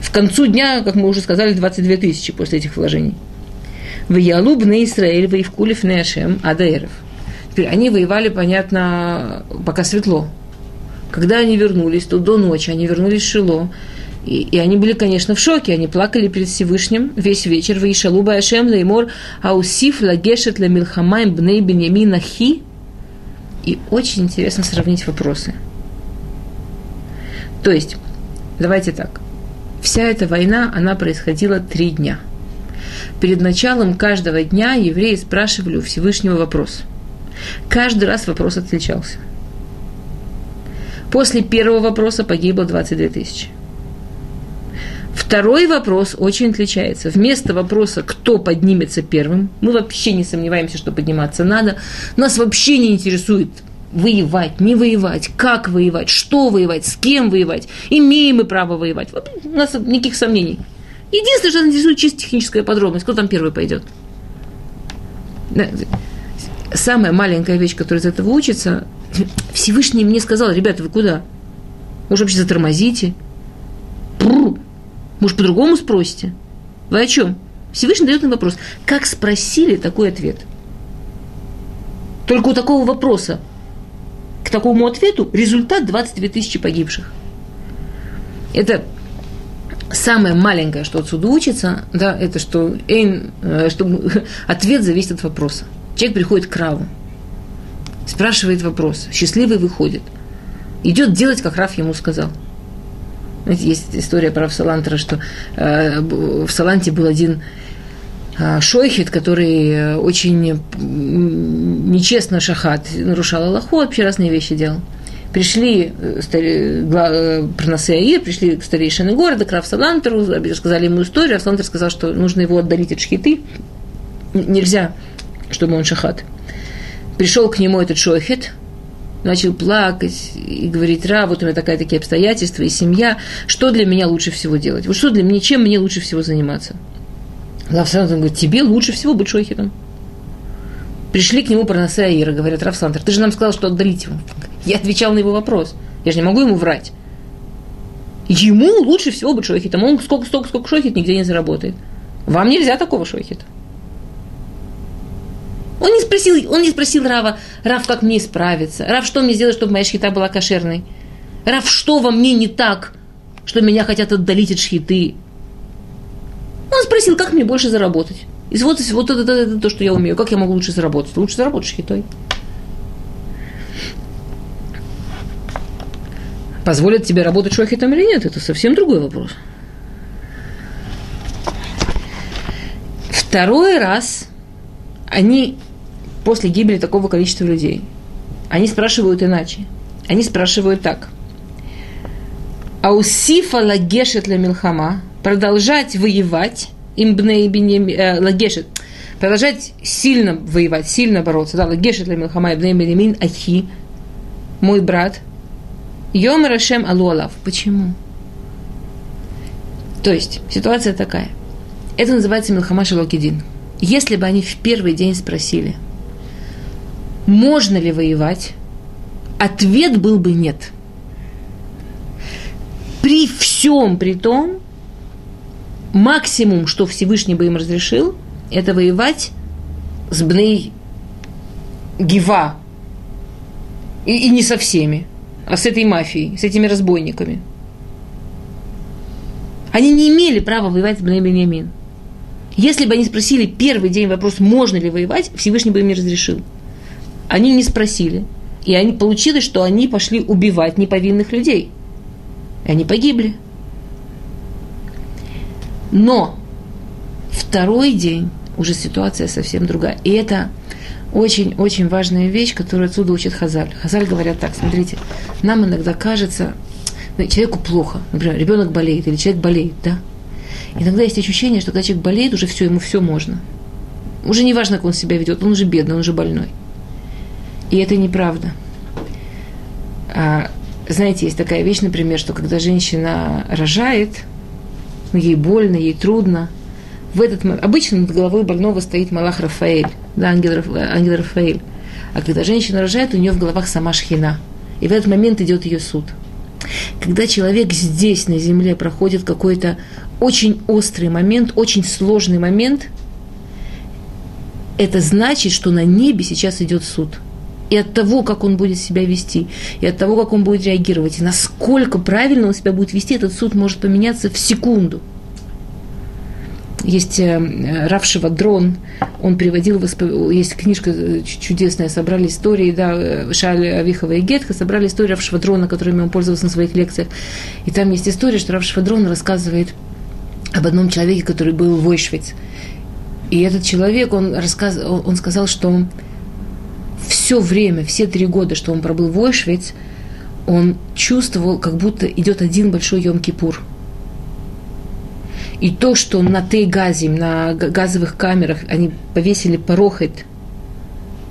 В концу дня, как мы уже сказали, 22 тысячи после этих вложений. В Ялуб на Израиль, в Ивкулев Нешем, Адаэров. Теперь они воевали, понятно, пока светло. Когда они вернулись, то до ночи они вернулись в Шило. И, и они были, конечно, в шоке. Они плакали перед Всевышним весь вечер. Ваишалу Баашем Леймор Аусиф Лагешет Ламилхамайм Бней Беньямина Хи. И очень интересно сравнить вопросы. То есть, давайте так. Вся эта война, она происходила три дня. Перед началом каждого дня евреи спрашивали у Всевышнего вопрос. Каждый раз вопрос отличался. После первого вопроса погибло 22 тысячи. Второй вопрос очень отличается. Вместо вопроса, кто поднимется первым, мы вообще не сомневаемся, что подниматься надо. Нас вообще не интересует воевать, не воевать, как воевать, что воевать, с кем воевать, имеем мы право воевать. У нас никаких сомнений. Единственное, что нас интересует чисто техническая подробность, кто там первый пойдет. Самая маленькая вещь, которая из этого учится, Всевышний мне сказал, ребята, вы куда? Может, вообще затормозите? Бррр. Может, по-другому спросите? Вы о чем? Всевышний дает нам вопрос. Как спросили, такой ответ. Только у такого вопроса, к такому ответу, результат 22 тысячи погибших. Это самое маленькое, что отсюда учится, да, это что, эйн, э, что ответ зависит от вопроса. Человек приходит к Раву, спрашивает вопрос, счастливый выходит, идет делать, как Рав ему сказал – знаете, есть история про Салантера, что э, в Саланте был один э, шойхет, который э, очень нечестно шахат, нарушал Аллаху, вообще разные вещи делал. Пришли э, стари, Аир, пришли к старейшины города, к Равсалантеру, рассказали ему историю, Равсалантер сказал, что нужно его отдалить от шхиты, нельзя, чтобы он шахат. Пришел к нему этот шойхет, начал плакать и говорить, Ра, вот у меня такая такие обстоятельства и семья, что для меня лучше всего делать? Вот что для меня, чем мне лучше всего заниматься? Равсантер говорит, тебе лучше всего быть шойхетом. Пришли к нему проносы Аира, говорят, Равсантер, ты же нам сказал, что отдалить его. Я отвечал на его вопрос. Я же не могу ему врать. Ему лучше всего быть шойхетом. Он сколько, сколько, сколько шойхет нигде не заработает. Вам нельзя такого шойхета. Он не спросил, он не спросил Рава, Рав, как мне справиться? Рав, что мне сделать, чтобы моя шхита была кошерной? Рав, что во мне не так, что меня хотят отдалить от шхиты? Он спросил, как мне больше заработать. И вот, вот это, это, это то, что я умею. Как я могу лучше заработать? Лучше заработать шхитой. Позволят тебе работать шохитом или нет, это совсем другой вопрос. Второй раз они после гибели такого количества людей, они спрашивают иначе. Они спрашивают так. Аусифа лагешет ла милхама, продолжать воевать, имбней э, лагешет, продолжать сильно воевать, сильно бороться, да, лагешет ла милхама, бенемин ахи, мой брат, Йом Рашем Алу Алав. Почему? То есть, ситуация такая. Это называется Милхама Шалокидин. Если бы они в первый день спросили – можно ли воевать, ответ был бы нет. При всем при том, максимум, что Всевышний бы им разрешил, это воевать с Бней Гива. И, и не со всеми, а с этой мафией, с этими разбойниками. Они не имели права воевать с Бней Беньямин. Если бы они спросили первый день вопрос, можно ли воевать, Всевышний бы им не разрешил. Они не спросили. И они, получилось, что они пошли убивать неповинных людей. И они погибли. Но второй день уже ситуация совсем другая. И это очень-очень важная вещь, которую отсюда учит Хазаль. Хазаль говорят так, смотрите, нам иногда кажется, ну, человеку плохо, например, ребенок болеет или человек болеет, да? Иногда есть ощущение, что когда человек болеет, уже все, ему все можно. Уже не важно, как он себя ведет, он уже бедный, он уже больной. И это неправда. А, знаете, есть такая вещь, например, что когда женщина рожает, ну, ей больно, ей трудно, в этот момент, обычно над головой больного стоит Малах Рафаэль, да, ангел, ангел Рафаэль. А когда женщина рожает, у нее в головах сама шхина. И в этот момент идет ее суд. Когда человек здесь, на земле, проходит какой-то очень острый момент, очень сложный момент, это значит, что на небе сейчас идет суд – и от того, как он будет себя вести, и от того, как он будет реагировать, и насколько правильно он себя будет вести, этот суд может поменяться в секунду. Есть э, Рав Шевадрон, он приводил, есть книжка э, чудесная, собрали истории, да, э, Шаль Авихова и Гетха, собрали историю Рав Шевадрона, которыми он пользовался на своих лекциях. И там есть история, что Рав Шевадрон рассказывает об одном человеке, который был в Ойшвиц. И этот человек, он, рассказ, он сказал, что все время, все три года, что он пробыл в Ойшвиц, он чувствовал, как будто идет один большой Йом-Кипур. И то, что на Тейгазим, на газовых камерах, они повесили порохет,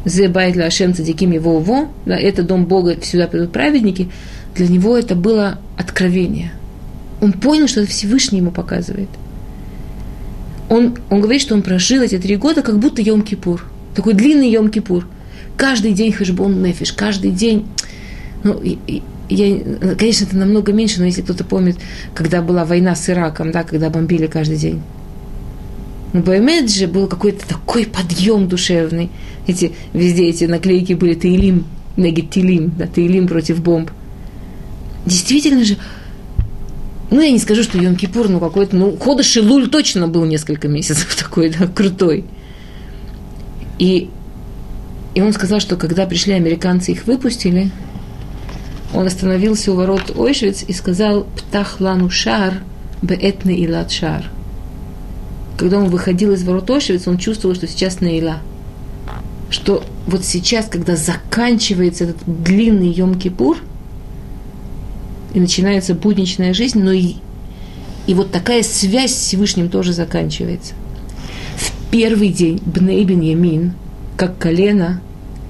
Зе Байтля Ашем Цадиким его во, да, это дом Бога, сюда придут праведники, для него это было откровение. Он понял, что это Всевышний ему показывает. Он, он говорит, что он прожил эти три года, как будто Йом-Кипур. Такой длинный Йом-Кипур. Каждый день хэшбон нефиш, каждый день. Ну, я, конечно, это намного меньше, но если кто-то помнит, когда была война с Ираком, да, когда бомбили каждый день. Ну, Баймед же был какой-то такой подъем душевный. Эти, везде эти наклейки были Таилим, Негит Тилим, да, Таилим против бомб. Действительно же, ну, я не скажу, что Йом Кипур, ну, какой-то, ну, Хода Шилуль точно был несколько месяцев такой, да, крутой. И и он сказал, что когда пришли американцы, их выпустили, он остановился у ворот Ойшвиц и сказал «Птах лану шар беэтне илат шар». Когда он выходил из ворот Ойшвиц, он чувствовал, что сейчас Наила. Что вот сейчас, когда заканчивается этот длинный Йом-Кипур, и начинается будничная жизнь, но и, и вот такая связь с Всевышним тоже заканчивается. В первый день Бней Беньямин, как колено,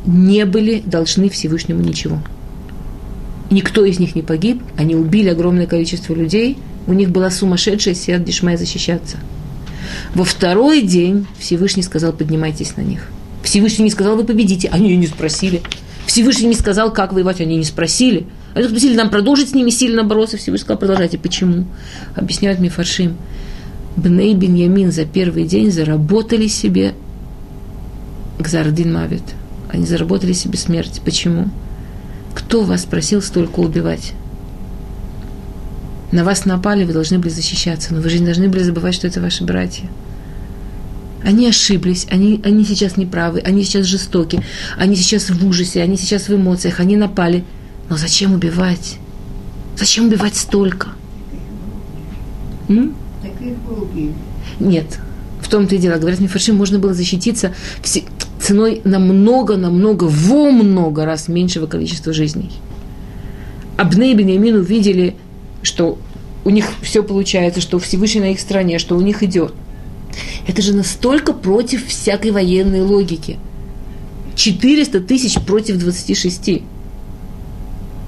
не были должны Всевышнему ничего. Никто из них не погиб, они убили огромное количество людей, у них была сумасшедшая сия Дишмай защищаться. Во второй день Всевышний сказал, поднимайтесь на них. Всевышний не сказал, вы победите, они не спросили. Всевышний не сказал, как воевать, они не спросили. Они спросили, нам продолжить с ними сильно бороться. Всевышний сказал, продолжайте. Почему? Объясняют Мифаршим. Бней Беньямин за первый день заработали себе Гзардин Мавит – они заработали себе смерть. Почему? Кто вас просил столько убивать? На вас напали, вы должны были защищаться, но вы же не должны были забывать, что это ваши братья. Они ошиблись, они, они сейчас неправы, они сейчас жестоки, они сейчас в ужасе, они сейчас в эмоциях, они напали. Но зачем убивать? Зачем убивать столько? М? Нет, в том-то и дело. Говорят, Мифаршим можно было защититься ценой намного-намного, во много раз меньшего количества жизней. Абней и Беньямин увидели, что у них все получается, что Всевышний на их стороне, что у них идет. Это же настолько против всякой военной логики. 400 тысяч против 26.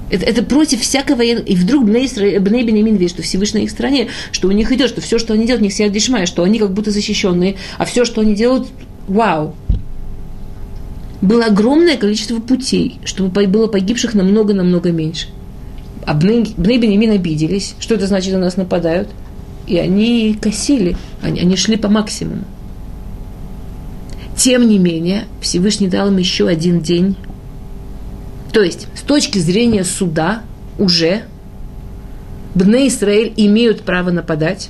Это, это против всякой военной... И вдруг Бней Бенемин видит, что Всевышний на их стороне, что у них идет, что все, что они делают, у них сидят дешмая, что они как будто защищенные, а все, что они делают, вау, было огромное количество путей, чтобы было погибших намного-намного меньше. А Бней Бенемин обиделись. Что это значит, на нас нападают? И они косили, они, они шли по максимуму. Тем не менее, Всевышний дал им еще один день. То есть, с точки зрения суда, уже Бней Израиль имеют право нападать.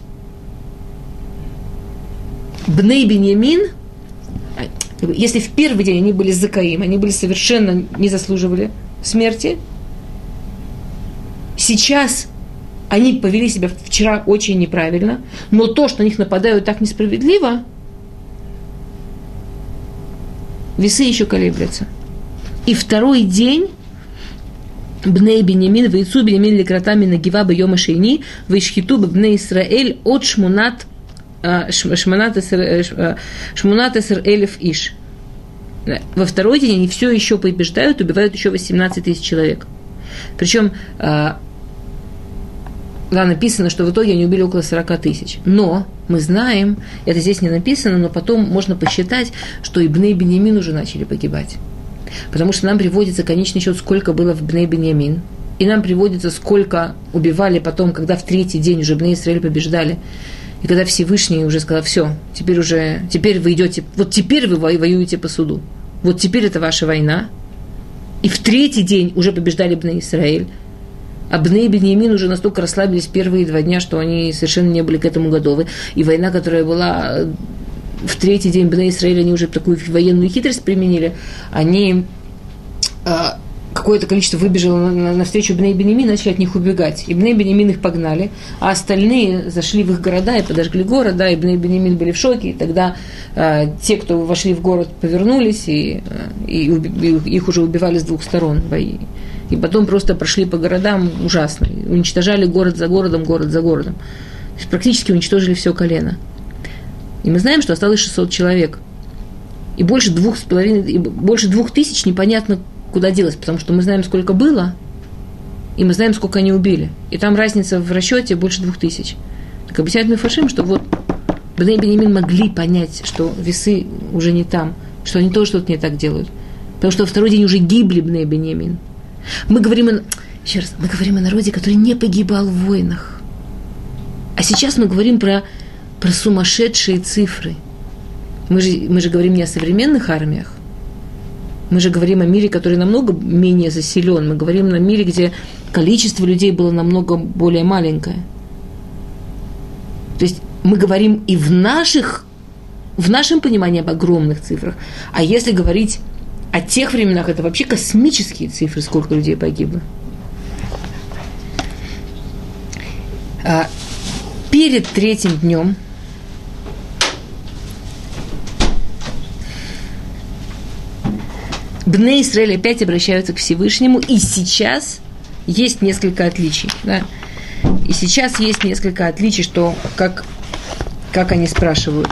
Бней Беньямин если в первый день они были закаим, они были совершенно не заслуживали смерти, сейчас они повели себя вчера очень неправильно, но то, что на них нападают так несправедливо, весы еще колеблются. И второй день Бней Бенемин, Вейцу Бенемин Лекратами Нагива Бьома Шейни, Вейшхиту Бней Исраэль от Шмунат Шмунатесер э, э, Элев Иш. Во второй день они все еще побеждают, убивают еще 18 тысяч человек. Причем да, написано, что в итоге они убили около 40 тысяч. Но мы знаем, это здесь не написано, но потом можно посчитать, что и Бней Беньямин уже начали погибать. Потому что нам приводится конечный счет, сколько было в Бней Беньямин. И нам приводится, сколько убивали потом, когда в третий день уже Бней Израиль побеждали. И когда Всевышний уже сказал, все, теперь уже, теперь вы идете, вот теперь вы воюете по суду. Вот теперь это ваша война. И в третий день уже побеждали Бне Израиль. А Бне и Беньямин уже настолько расслабились первые два дня, что они совершенно не были к этому готовы. И война, которая была в третий день Бне Израиля, они уже такую военную хитрость применили. Они а, какое-то количество выбежало на, на, встречу Бней Бенемин, начали от них убегать. И Бней Бенемин их погнали, а остальные зашли в их города и подожгли город, да, и Бней Бенемин были в шоке, и тогда э, те, кто вошли в город, повернулись, и, и, и их уже убивали с двух сторон бои. И потом просто прошли по городам ужасно, уничтожали город за городом, город за городом. То есть практически уничтожили все колено. И мы знаем, что осталось 600 человек. И больше двух с половиной, и больше двух тысяч непонятно куда делось, потому что мы знаем, сколько было, и мы знаем, сколько они убили. И там разница в расчете больше двух тысяч. Так объясняет Мефашим, что вот Бней Бенемин могли понять, что весы уже не там, что они тоже что-то не так делают. Потому что во второй день уже гибли Бней Бенемин. Мы говорим о, еще раз, мы говорим о народе, который не погибал в войнах. А сейчас мы говорим про, про сумасшедшие цифры. Мы же, мы же говорим не о современных армиях, мы же говорим о мире, который намного менее заселен. Мы говорим о мире, где количество людей было намного более маленькое. То есть мы говорим и в наших, в нашем понимании об огромных цифрах. А если говорить о тех временах, это вообще космические цифры, сколько людей погибло. А перед третьим днем – Бне Израиль опять обращаются к Всевышнему, и сейчас есть несколько отличий. Да? И сейчас есть несколько отличий, что как, как они спрашивают.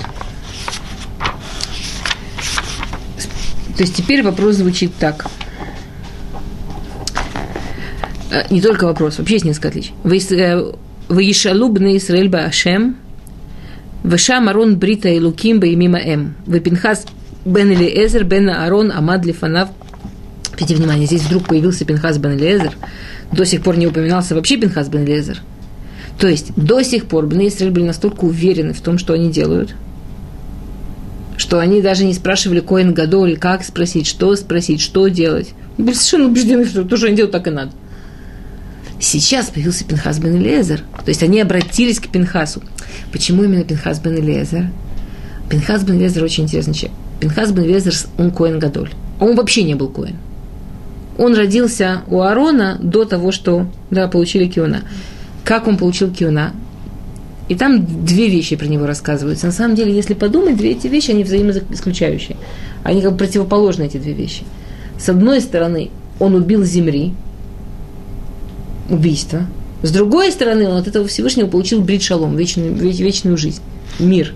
То есть теперь вопрос звучит так. Э, не только вопрос, вообще есть несколько отличий. Ваишалу бне Исраэль баашем, Вешам Арон Брита и Луким Баимима Эм. Вепинхас Бен Элиэзер, Бен Аарон, Амад Лифанав. Обратите внимание, здесь вдруг появился Пинхас Бен Элиэзер. До сих пор не упоминался вообще Пинхас Бен Элиэзер. То есть до сих пор Бен Израиль были настолько уверены в том, что они делают, что они даже не спрашивали Коин Гадоли, как спросить, что спросить, что делать. Были совершенно убеждены, что то, что они делают, так и надо. Сейчас появился Пинхас бен Элезер. То есть они обратились к Пинхасу. Почему именно Пинхас бен Элезер? Пинхас бен Элезер очень интересный человек. Пинхас бен Везер, он Коэн Гадоль. Он вообще не был Коэн. Он родился у Аарона до того, что да, получили Киона. Как он получил Киона? И там две вещи про него рассказываются. На самом деле, если подумать, две эти вещи, они взаимоисключающие. Они как бы противоположны, эти две вещи. С одной стороны, он убил земли, убийство. С другой стороны, он от этого Всевышнего получил брит шалом, вечную, вечную жизнь, мир.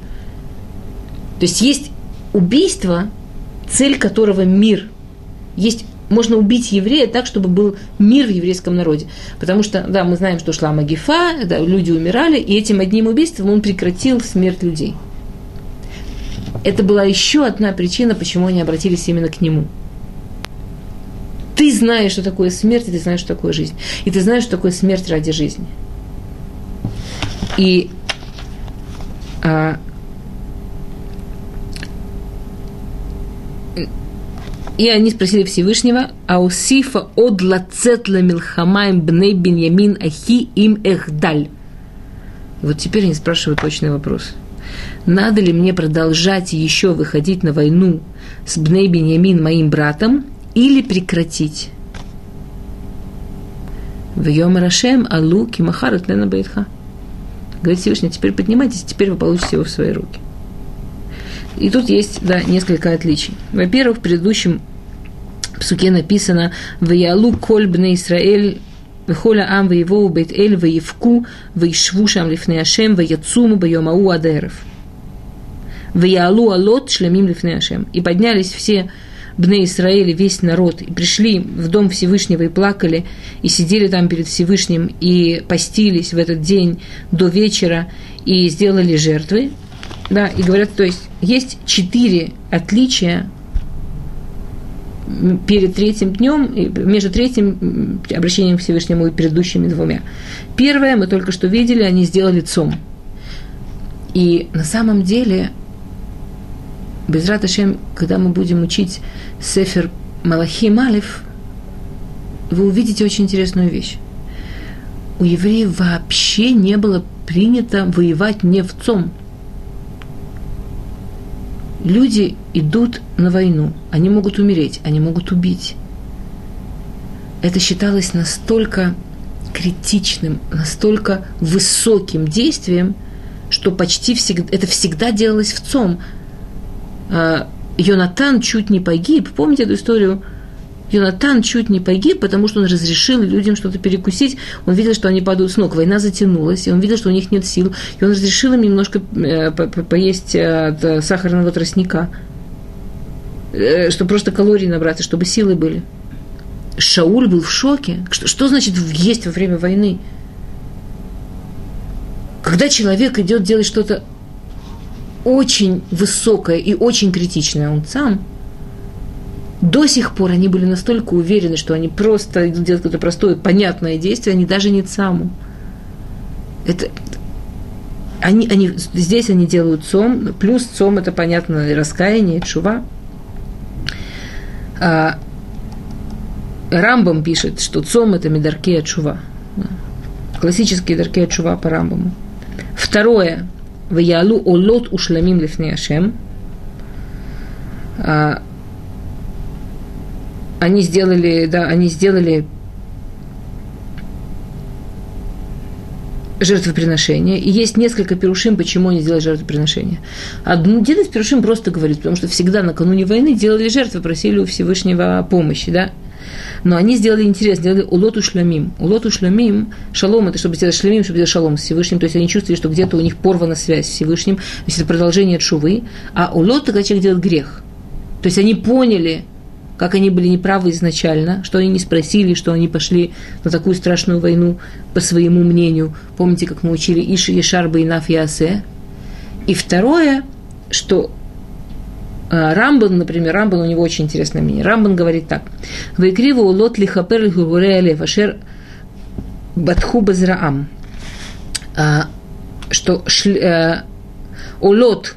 То есть есть убийство, цель которого мир. Есть можно убить еврея так, чтобы был мир в еврейском народе. Потому что, да, мы знаем, что шла Магифа, да, люди умирали, и этим одним убийством он прекратил смерть людей. Это была еще одна причина, почему они обратились именно к нему. Ты знаешь, что такое смерть, и ты знаешь, что такое жизнь. И ты знаешь, что такое смерть ради жизни. И а, И они спросили Всевышнего, а усифа от лацетла милхамаем бней беньямин ахи им эхдаль. Вот теперь они спрашивают точный вопрос. Надо ли мне продолжать еще выходить на войну с Бней Беньямин, моим братом, или прекратить? В Йом Рашем Алу Кимахар Лена Бейтха. Говорит Всевышний, теперь поднимайтесь, теперь вы получите его в свои руки. И тут есть да, несколько отличий. Во-первых, в предыдущем псуке написано «Ваялу коль бне Исраэль вехоля ам воевоу бейт эль воевку вейшву шам лифне Ашем ваяцуму байомау адерев». «Ваялу алот шлемим лифне Ашем». И поднялись все Бне Исраэль, весь народ, и пришли в дом Всевышнего и плакали, и сидели там перед Всевышним, и постились в этот день до вечера, и сделали жертвы. Да, и говорят, то есть есть четыре отличия перед третьим днем, между третьим обращением к Всевышнему и предыдущими двумя. Первое, мы только что видели, они сделали цом. И на самом деле, без Раташем, когда мы будем учить Сефер Малахи Малев, вы увидите очень интересную вещь. У евреев вообще не было принято воевать не в ЦОМ. Люди идут на войну, они могут умереть, они могут убить. Это считалось настолько критичным, настолько высоким действием, что почти всегда, это всегда делалось в ЦОМ. А, Йонатан чуть не погиб. Помните эту историю? Йонатан чуть не погиб, потому что он разрешил людям что-то перекусить. Он видел, что они падают с ног. Война затянулась, и он видел, что у них нет сил. И он разрешил им немножко э, поесть э, от сахарного тростника, э, чтобы просто калории набраться, чтобы силы были. Шауль был в шоке. Что, что значит есть во время войны? Когда человек идет делать что-то очень высокое и очень критичное, он сам, до сих пор они были настолько уверены, что они просто делать какое-то простое, понятное действие, они даже не саму. Это, они, они, здесь они делают цом, плюс цом это, понятно, раскаяние, чува. А, Рамбам пишет, что цом это медаркея чува. Классические даркея чува по Рамбаму. Второе. Ваялу олот ушламим лифней Ашем. А, они сделали, да, они сделали жертвоприношение. И есть несколько перушим, почему они сделали жертвоприношение. Один из перушим просто говорит, потому что всегда накануне войны делали жертвы, просили у Всевышнего помощи, да. Но они сделали интересно, сделали улоту шлямим. Улоту шлямим, шалом, это чтобы сделать шлямим, чтобы сделать шалом с Всевышним. То есть они чувствовали, что где-то у них порвана связь с Всевышним. То есть это продолжение шувы. А улот, когда человек делает грех. То есть они поняли, как они были неправы изначально, что они не спросили, что они пошли на такую страшную войну по своему мнению. Помните, как мы учили Иши Ешарба и Ясе? И второе, что а, Рамбан, например, Рамбан, у него очень интересное мнение. Рамбан говорит так. Вайкриву лот лихапер лихуреале вашер батху базраам. А, что э, улот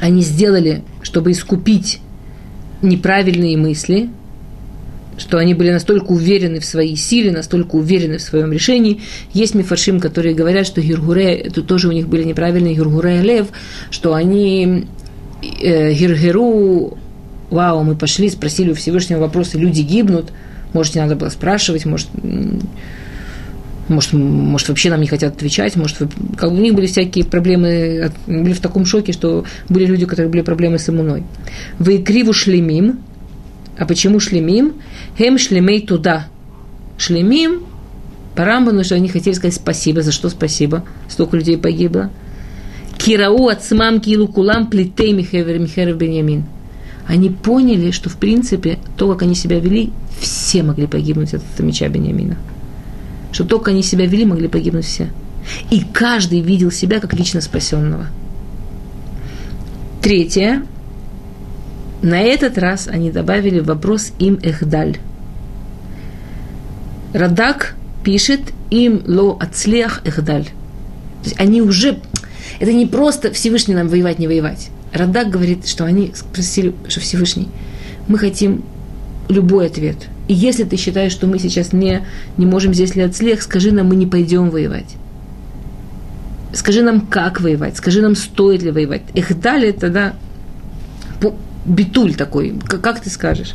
они сделали, чтобы искупить неправильные мысли, что они были настолько уверены в своей силе, настолько уверены в своем решении. Есть мифаршим, которые говорят, что Гиргуре, это тоже у них были неправильные Гиргуре Лев, что они э, Гиргеру, вау, мы пошли, спросили у Всевышнего вопросы, люди гибнут, может, не надо было спрашивать, может, может, может, вообще нам не хотят отвечать, может, как бы у них были всякие проблемы, были в таком шоке, что были люди, у которых были проблемы с иммуной. Вы криву шлемим, а почему шлемим? Хем шлемей туда. Шлемим, по Рамбану, что они хотели сказать спасибо, за что спасибо, столько людей погибло – Кирау ацмам килу кулам плитей михевер михерев беньямин. Они поняли, что в принципе то, как они себя вели, все могли погибнуть от этого меча Беньямина. Что только они себя вели, могли погибнуть все. И каждый видел себя как лично спасенного. Третье. На этот раз они добавили вопрос им эхдаль. Радак пишет им ло ацлех эхдаль. То есть они уже это не просто Всевышний нам воевать, не воевать. Радак говорит, что они спросили, что Всевышний, мы хотим любой ответ. И если ты считаешь, что мы сейчас не, не можем здесь ли отслех, скажи нам, мы не пойдем воевать. Скажи нам, как воевать, скажи нам, стоит ли воевать. Их дали тогда битуль такой, как ты скажешь.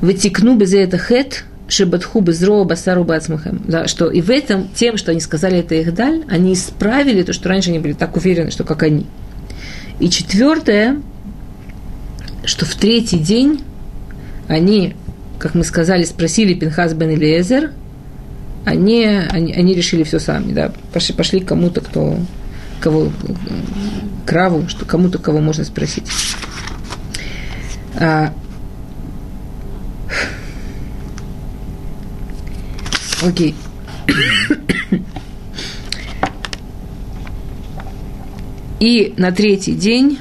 Вытекну без это хет, шебатху безро басару бацмахем. Да, что и в этом, тем, что они сказали это их даль, они исправили то, что раньше они были так уверены, что как они. И четвертое, что в третий день они, как мы сказали, спросили Пинхас бен Элиезер, они, они, они решили все сами, да, пошли, пошли кому-то, кто, кого, краву, что кому-то, кого можно спросить. А, Окей. И на третий день,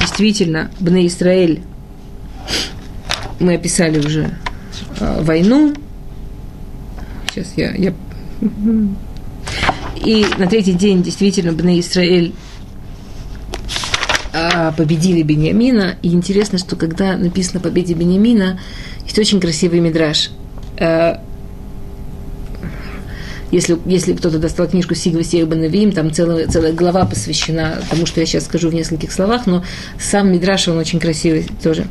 действительно, Бне Израиль, мы описали уже э, войну. Сейчас я, я... И на третий день, действительно, Бне Израиль а, победили Бениамина. И интересно, что когда написано о победе Бениамина, есть очень красивый мидраж. А, если, если кто-то достал книжку Сигва Сех Банавим, там целая, целая глава посвящена тому, что я сейчас скажу в нескольких словах, но сам Мидраш, он очень красивый тоже.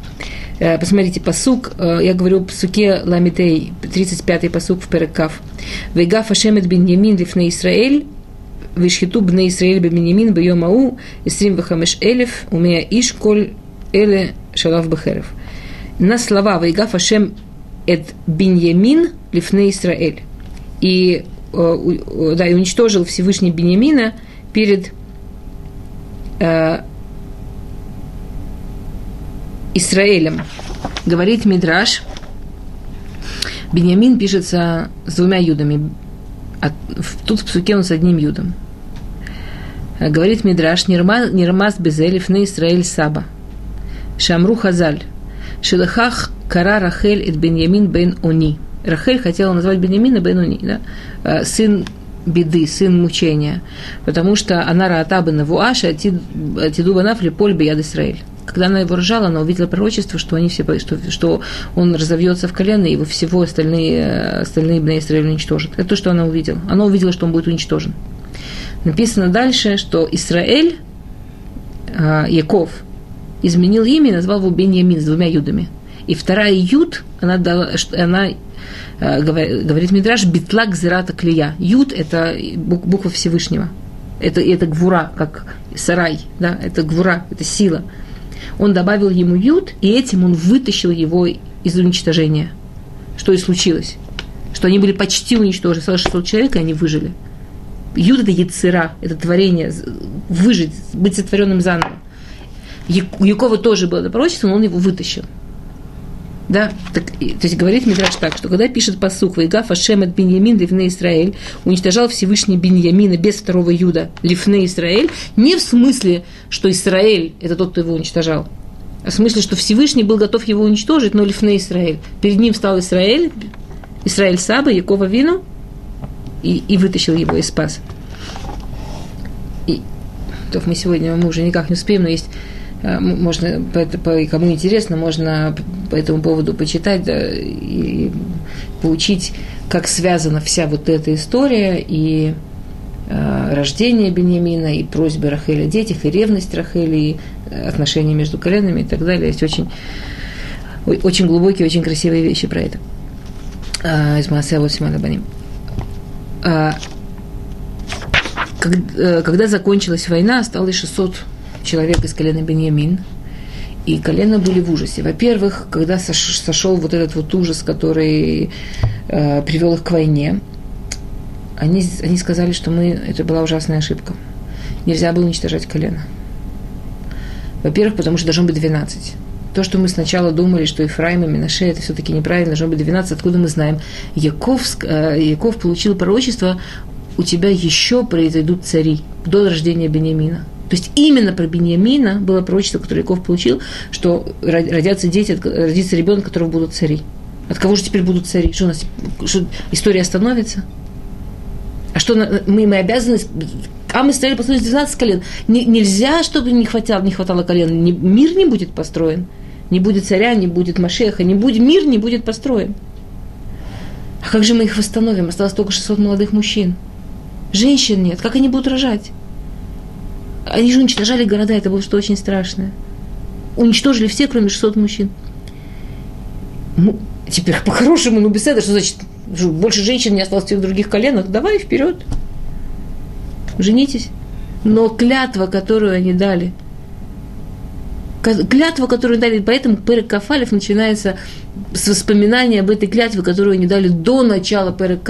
Э, посмотрите, посук, э, я говорю в суке Ламитей, 35-й посук в Перекав. Вейгаф Ашемет бин Ямин лифне Исраэль, вишхиту бне Исраэль бен бьем ау, исрим вахамеш элев, умея иш коль эле шалав бехерев. На слова Вейгаф Ашем эд Биньямин лифне Исраэль. И да, и уничтожил Всевышний Бениамина перед э, Израилем. Говорит Мидраш, Бениамин пишется с двумя юдами. А тут в суке он с одним юдом. Э, говорит Мидраш, Нирмас Безелев на Израиль Саба. Шамру Хазаль. Шилахах Кара Рахель et Беньямин бен Они. Рахель хотела назвать Бенемина Бенуни, да? Э, сын беды, сын мучения, потому что она раата бы навуаша, тиду банафли поль яд Исраэль. Когда она его рожала, она увидела пророчество, что, они все, что, что он разовьется в колено, и его всего остальные, э, остальные Бне Израиль уничтожат. Это то, что она увидела. Она увидела, что он будет уничтожен. Написано дальше, что Израиль, э, Яков, изменил имя и назвал его Беньямин с двумя юдами. И вторая юд, она, дала, она Э, говорит Мидраш, битлак зирата клея. Юд – это буква Всевышнего. Это, это гвура, как сарай, да, это гвура, это сила. Он добавил ему юд, и этим он вытащил его из уничтожения. Что и случилось. Что они были почти уничтожены. 600 человек, и они выжили. Юд – это яцера, это творение, выжить, быть сотворенным заново. Якова тоже было пророчество, но он его вытащил. Да, так, то есть говорит Мидраш так, что когда пишет посух Вайгаф Ашемет Беньямин Ливне Израиль, уничтожал Всевышний Беньямина без второго юда Ливне Израиль, не в смысле, что Израиль – это тот, кто его уничтожал, а в смысле, что Всевышний был готов его уничтожить, но Лифне Израиль. Перед ним стал Израиль, Израиль Саба, Якова Вину, и, и вытащил его и спас. И, то мы сегодня мы уже никак не успеем, но есть можно, кому интересно, можно по этому поводу почитать да, и поучить, как связана вся вот эта история и э, рождение Бениамина, и просьбы Рахеля о детях, и ревность Рахели, и отношения между коленами и так далее. Есть очень, очень глубокие, очень красивые вещи про это. Из Маасея Лосимана Баним. А, э, когда закончилась война, осталось 600 человек из колена Беньямин, и колено были в ужасе. Во-первых, когда сошел вот этот вот ужас, который э, привел их к войне, они, они сказали, что мы, это была ужасная ошибка. Нельзя было уничтожать колено. Во-первых, потому что должно быть 12. То, что мы сначала думали, что Ефраим и Минаше, это все-таки неправильно, должно быть 12, откуда мы знаем? Яков, э, Яков получил пророчество, у тебя еще произойдут цари до рождения Бениамина. То есть именно про Беньямина было пророчество, которое Яков получил, что родятся дети, родится ребенок, которого будут цари. От кого же теперь будут цари? Что у нас что, история остановится? А что мы, мы обязаны... А мы стояли построить 12 колен. Не, нельзя, чтобы не хватало, не хватало колен. Не, мир не будет построен. Не будет царя, не будет Машеха, не будет, мир не будет построен. А как же мы их восстановим? Осталось только 600 молодых мужчин. Женщин нет. Как они будут рожать? Они же уничтожали города, это было что очень страшное. Уничтожили все, кроме 600 мужчин. Ну, теперь по-хорошему, ну, беседа, что значит, больше женщин не осталось в других коленах, давай вперед, женитесь. Но клятва, которую они дали, клятва, которую дали, поэтому Перек Кафалев начинается с воспоминания об этой клятве, которую они дали до начала Перек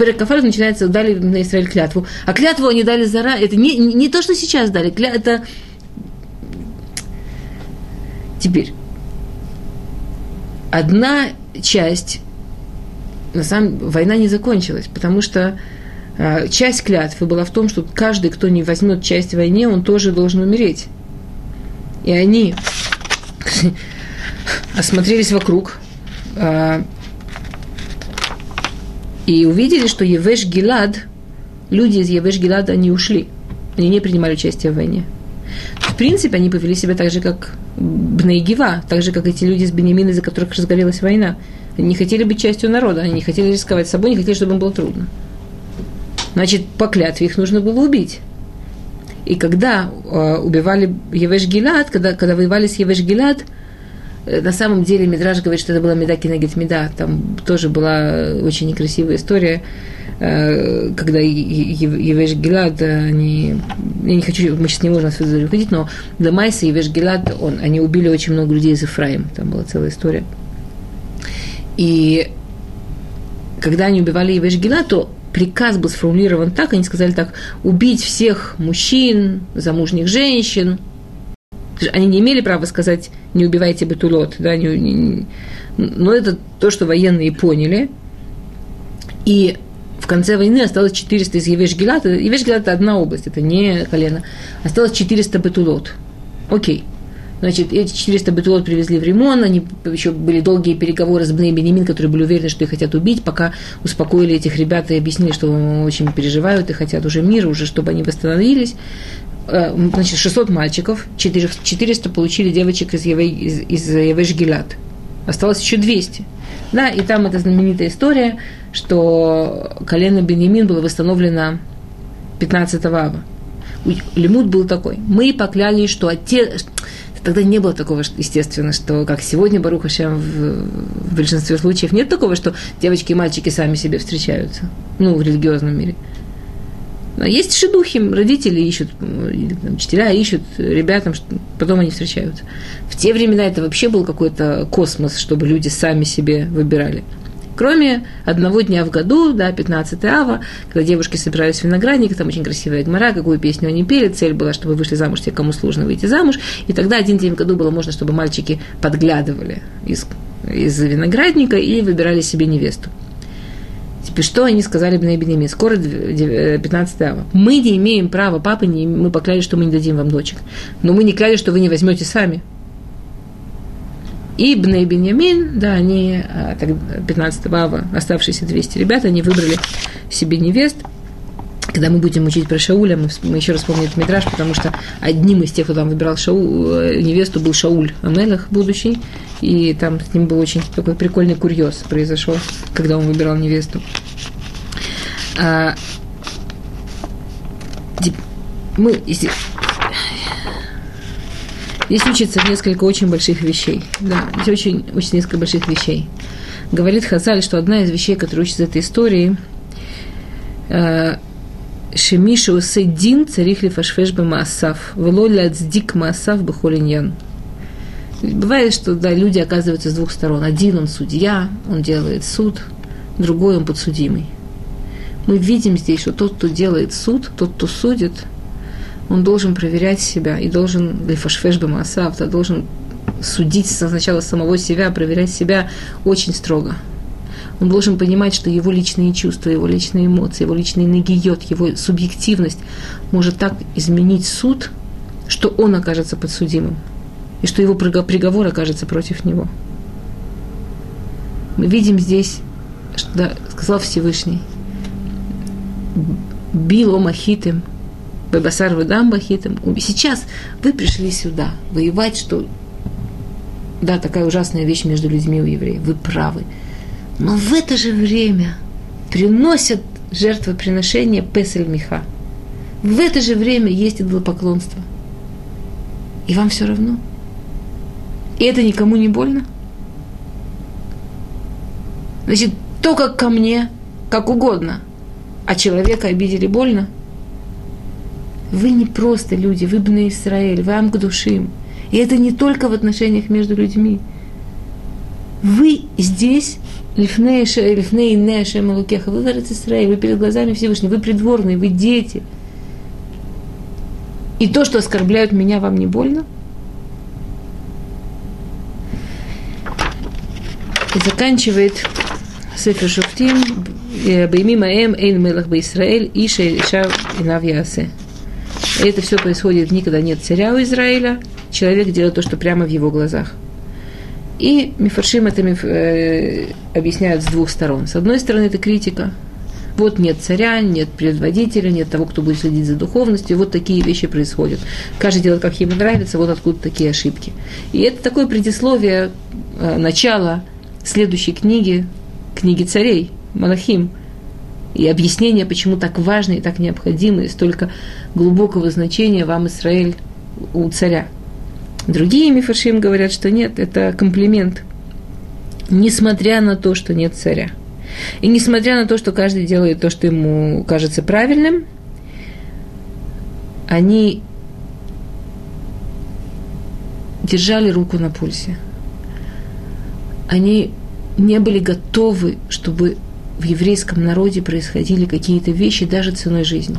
Каф. Перекафаль начинается, дали на Израиль клятву. А клятву они дали зара, это не, не то, что сейчас дали, кля, это... Теперь, одна часть, на самом война не закончилась, потому что э, часть клятвы была в том, что каждый, кто не возьмет часть в войне, он тоже должен умереть. И они осмотрелись вокруг, э, и увидели, что Евеш Гилад, люди из Евеш Гилада, они ушли. Они не принимали участие в войне. В принципе, они повели себя так же, как Бнейгива, так же, как эти люди с Бенемина, из-за которых разгорелась война. Они не хотели быть частью народа, они не хотели рисковать собой, не хотели, чтобы им было трудно. Значит, по клятве их нужно было убить. И когда э, убивали Евеш Гилад, когда, когда воевали с Евеш Гилад, на самом деле Мидраж говорит, что это была Меда Кинегет Меда. Там тоже была очень некрасивая история, э, когда Евеш Гилад, они... Я не хочу, мы сейчас не можем отсюда выходить, но до Майса Евеш Гилад, он, они убили очень много людей из Ифраим. Там была целая история. И когда они убивали Евеш Гилад, то приказ был сформулирован так, они сказали так, убить всех мужчин, замужних женщин. Они не имели права сказать, не убивайте бетулот, да, не, не, но это то, что военные поняли. И в конце войны осталось 400 из Евеш-Гилата. Евеш-Гилат – это одна область, это не колено. Осталось 400 бетулот. Окей. Значит, эти 400 бетулот привезли в Римон, они еще были долгие переговоры с Бней Бенемин, которые были уверены, что их хотят убить, пока успокоили этих ребят и объяснили, что очень переживают и хотят уже мира, уже чтобы они восстановились. Э, значит, 600 мальчиков, 400 получили девочек из, Еве, из, из Евеш Гилат. Осталось еще 200. Да, и там эта знаменитая история, что колено Бенемин было восстановлено 15 ава. Лимут был такой. Мы поклялись, что отец, Тогда не было такого, естественно, что как сегодня Баруха Шем в, в большинстве случаев нет такого, что девочки и мальчики сами себе встречаются. Ну, в религиозном мире. Есть шедухи, родители ищут, или, там, учителя ищут ребятам, потом они встречаются. В те времена это вообще был какой-то космос, чтобы люди сами себе выбирали. Кроме одного дня в году, да, 15 ава, когда девушки собирались в виноградник, там очень красивая гмора, какую песню они пели, цель была, чтобы вышли замуж те, кому сложно выйти замуж, и тогда один день в году было можно, чтобы мальчики подглядывали из, из виноградника и выбирали себе невесту. Теперь что они сказали на Бенемин? Скоро 15 ава. Мы не имеем права, папа, не, мы поклялись, что мы не дадим вам дочек. Но мы не клялись, что вы не возьмете сами. И Бней Беньямин, да, они 15 а, ава, оставшиеся 200 ребят, они выбрали себе невест. Когда мы будем учить про Шауля, мы, мы еще раз вспомним этот мидраж, потому что одним из тех, кто там выбирал Шау, э, невесту, был Шауль Амелах будущий, и там с ним был очень такой прикольный курьез произошел, когда он выбирал невесту. А, мы, Здесь учится несколько очень больших вещей. Да, здесь очень, очень несколько больших вещей. Говорит Хазаль, что одна из вещей, которая учится этой истории, э, Шемиша усейдин царих ли фашфеш бы маасав, вело ляцдик маасав бахолиньян. Бывает, что да, люди оказываются с двух сторон. Один он судья, он делает суд, другой он подсудимый. Мы видим здесь, что тот, кто делает суд, тот, кто судит – он должен проверять себя и должен, лифашфеш бамасав, должен судить сначала самого себя, проверять себя очень строго. Он должен понимать, что его личные чувства, его личные эмоции, его личный нагиет, его субъективность может так изменить суд, что он окажется подсудимым, и что его приговор окажется против него. Мы видим здесь, что да, сказал Всевышний, Било Махитым, Бабасар Вадам Бахитам. Сейчас вы пришли сюда воевать, что да, такая ужасная вещь между людьми у евреев. Вы правы. Но в это же время приносят жертвоприношение Песель Миха. В это же время есть идолопоклонство. И вам все равно. И это никому не больно. Значит, то, как ко мне, как угодно, а человека обидели больно – вы не просто люди, вы бны Израиль, вы Амгдушим. И это не только в отношениях между людьми. Вы здесь, Лифней Лифней Лукеха, вы в Израиль, вы перед глазами Всевышнего, вы придворные, вы дети. И то, что оскорбляют меня, вам не больно? И заканчивает Сефер Шуфтим, Баймима Эм Эйн Мелах Баисраэль, Иша Иша Инав Ясе. И это все происходит никогда нет царя у Израиля. Человек делает то, что прямо в его глазах. И Мифаршим это миф, э, объясняют с двух сторон. С одной стороны, это критика. Вот нет царя, нет предводителя, нет того, кто будет следить за духовностью. Вот такие вещи происходят. Каждый делает, как ему нравится, вот откуда такие ошибки. И это такое предисловие, э, начало следующей книги, книги царей, Малахим. И объяснение, почему так важно и так необходимо, и столько глубокого значения вам, Израиль, у царя. Другие мифаршим говорят, что нет, это комплимент. Несмотря на то, что нет царя. И несмотря на то, что каждый делает то, что ему кажется правильным, они держали руку на пульсе. Они не были готовы, чтобы в еврейском народе происходили какие-то вещи даже ценой жизни.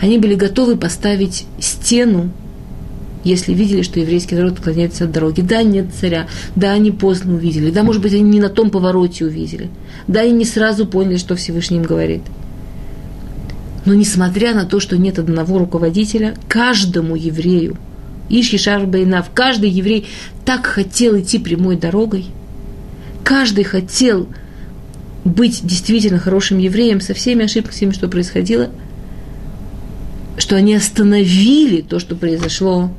Они были готовы поставить стену если видели, что еврейский народ отклоняется от дороги. Да, нет царя, да, они поздно увидели, да, может быть, они не на том повороте увидели, да, и не сразу поняли, что Всевышний им говорит. Но несмотря на то, что нет одного руководителя, каждому еврею, Ишишар Бейнав, каждый еврей так хотел идти прямой дорогой, каждый хотел быть действительно хорошим евреем со всеми ошибками, что происходило, что они остановили то, что произошло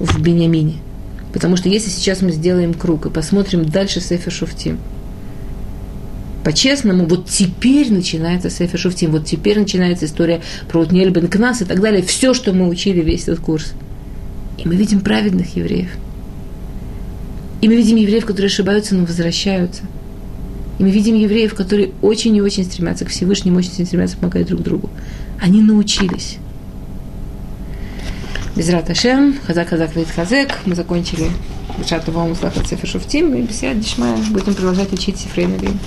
в Бениамине. Потому что если сейчас мы сделаем круг и посмотрим дальше Сефер Шуфтим, по-честному, вот теперь начинается Сефер Шуфтим, вот теперь начинается история про Утниэль бен Кнас и так далее, все, что мы учили весь этот курс. И мы видим праведных евреев. И мы видим евреев, которые ошибаются, но возвращаются. И мы видим евреев, которые очень и очень стремятся к Всевышнему, очень стремятся помогать друг другу. Они научились. Безрат Ашем, Хазак Хазак Вейт Хазек. Мы закончили Бешат Тува Муслаха Цефер Шуфтим и Бесед Дишмая. Будем продолжать учить Сифрей Навим.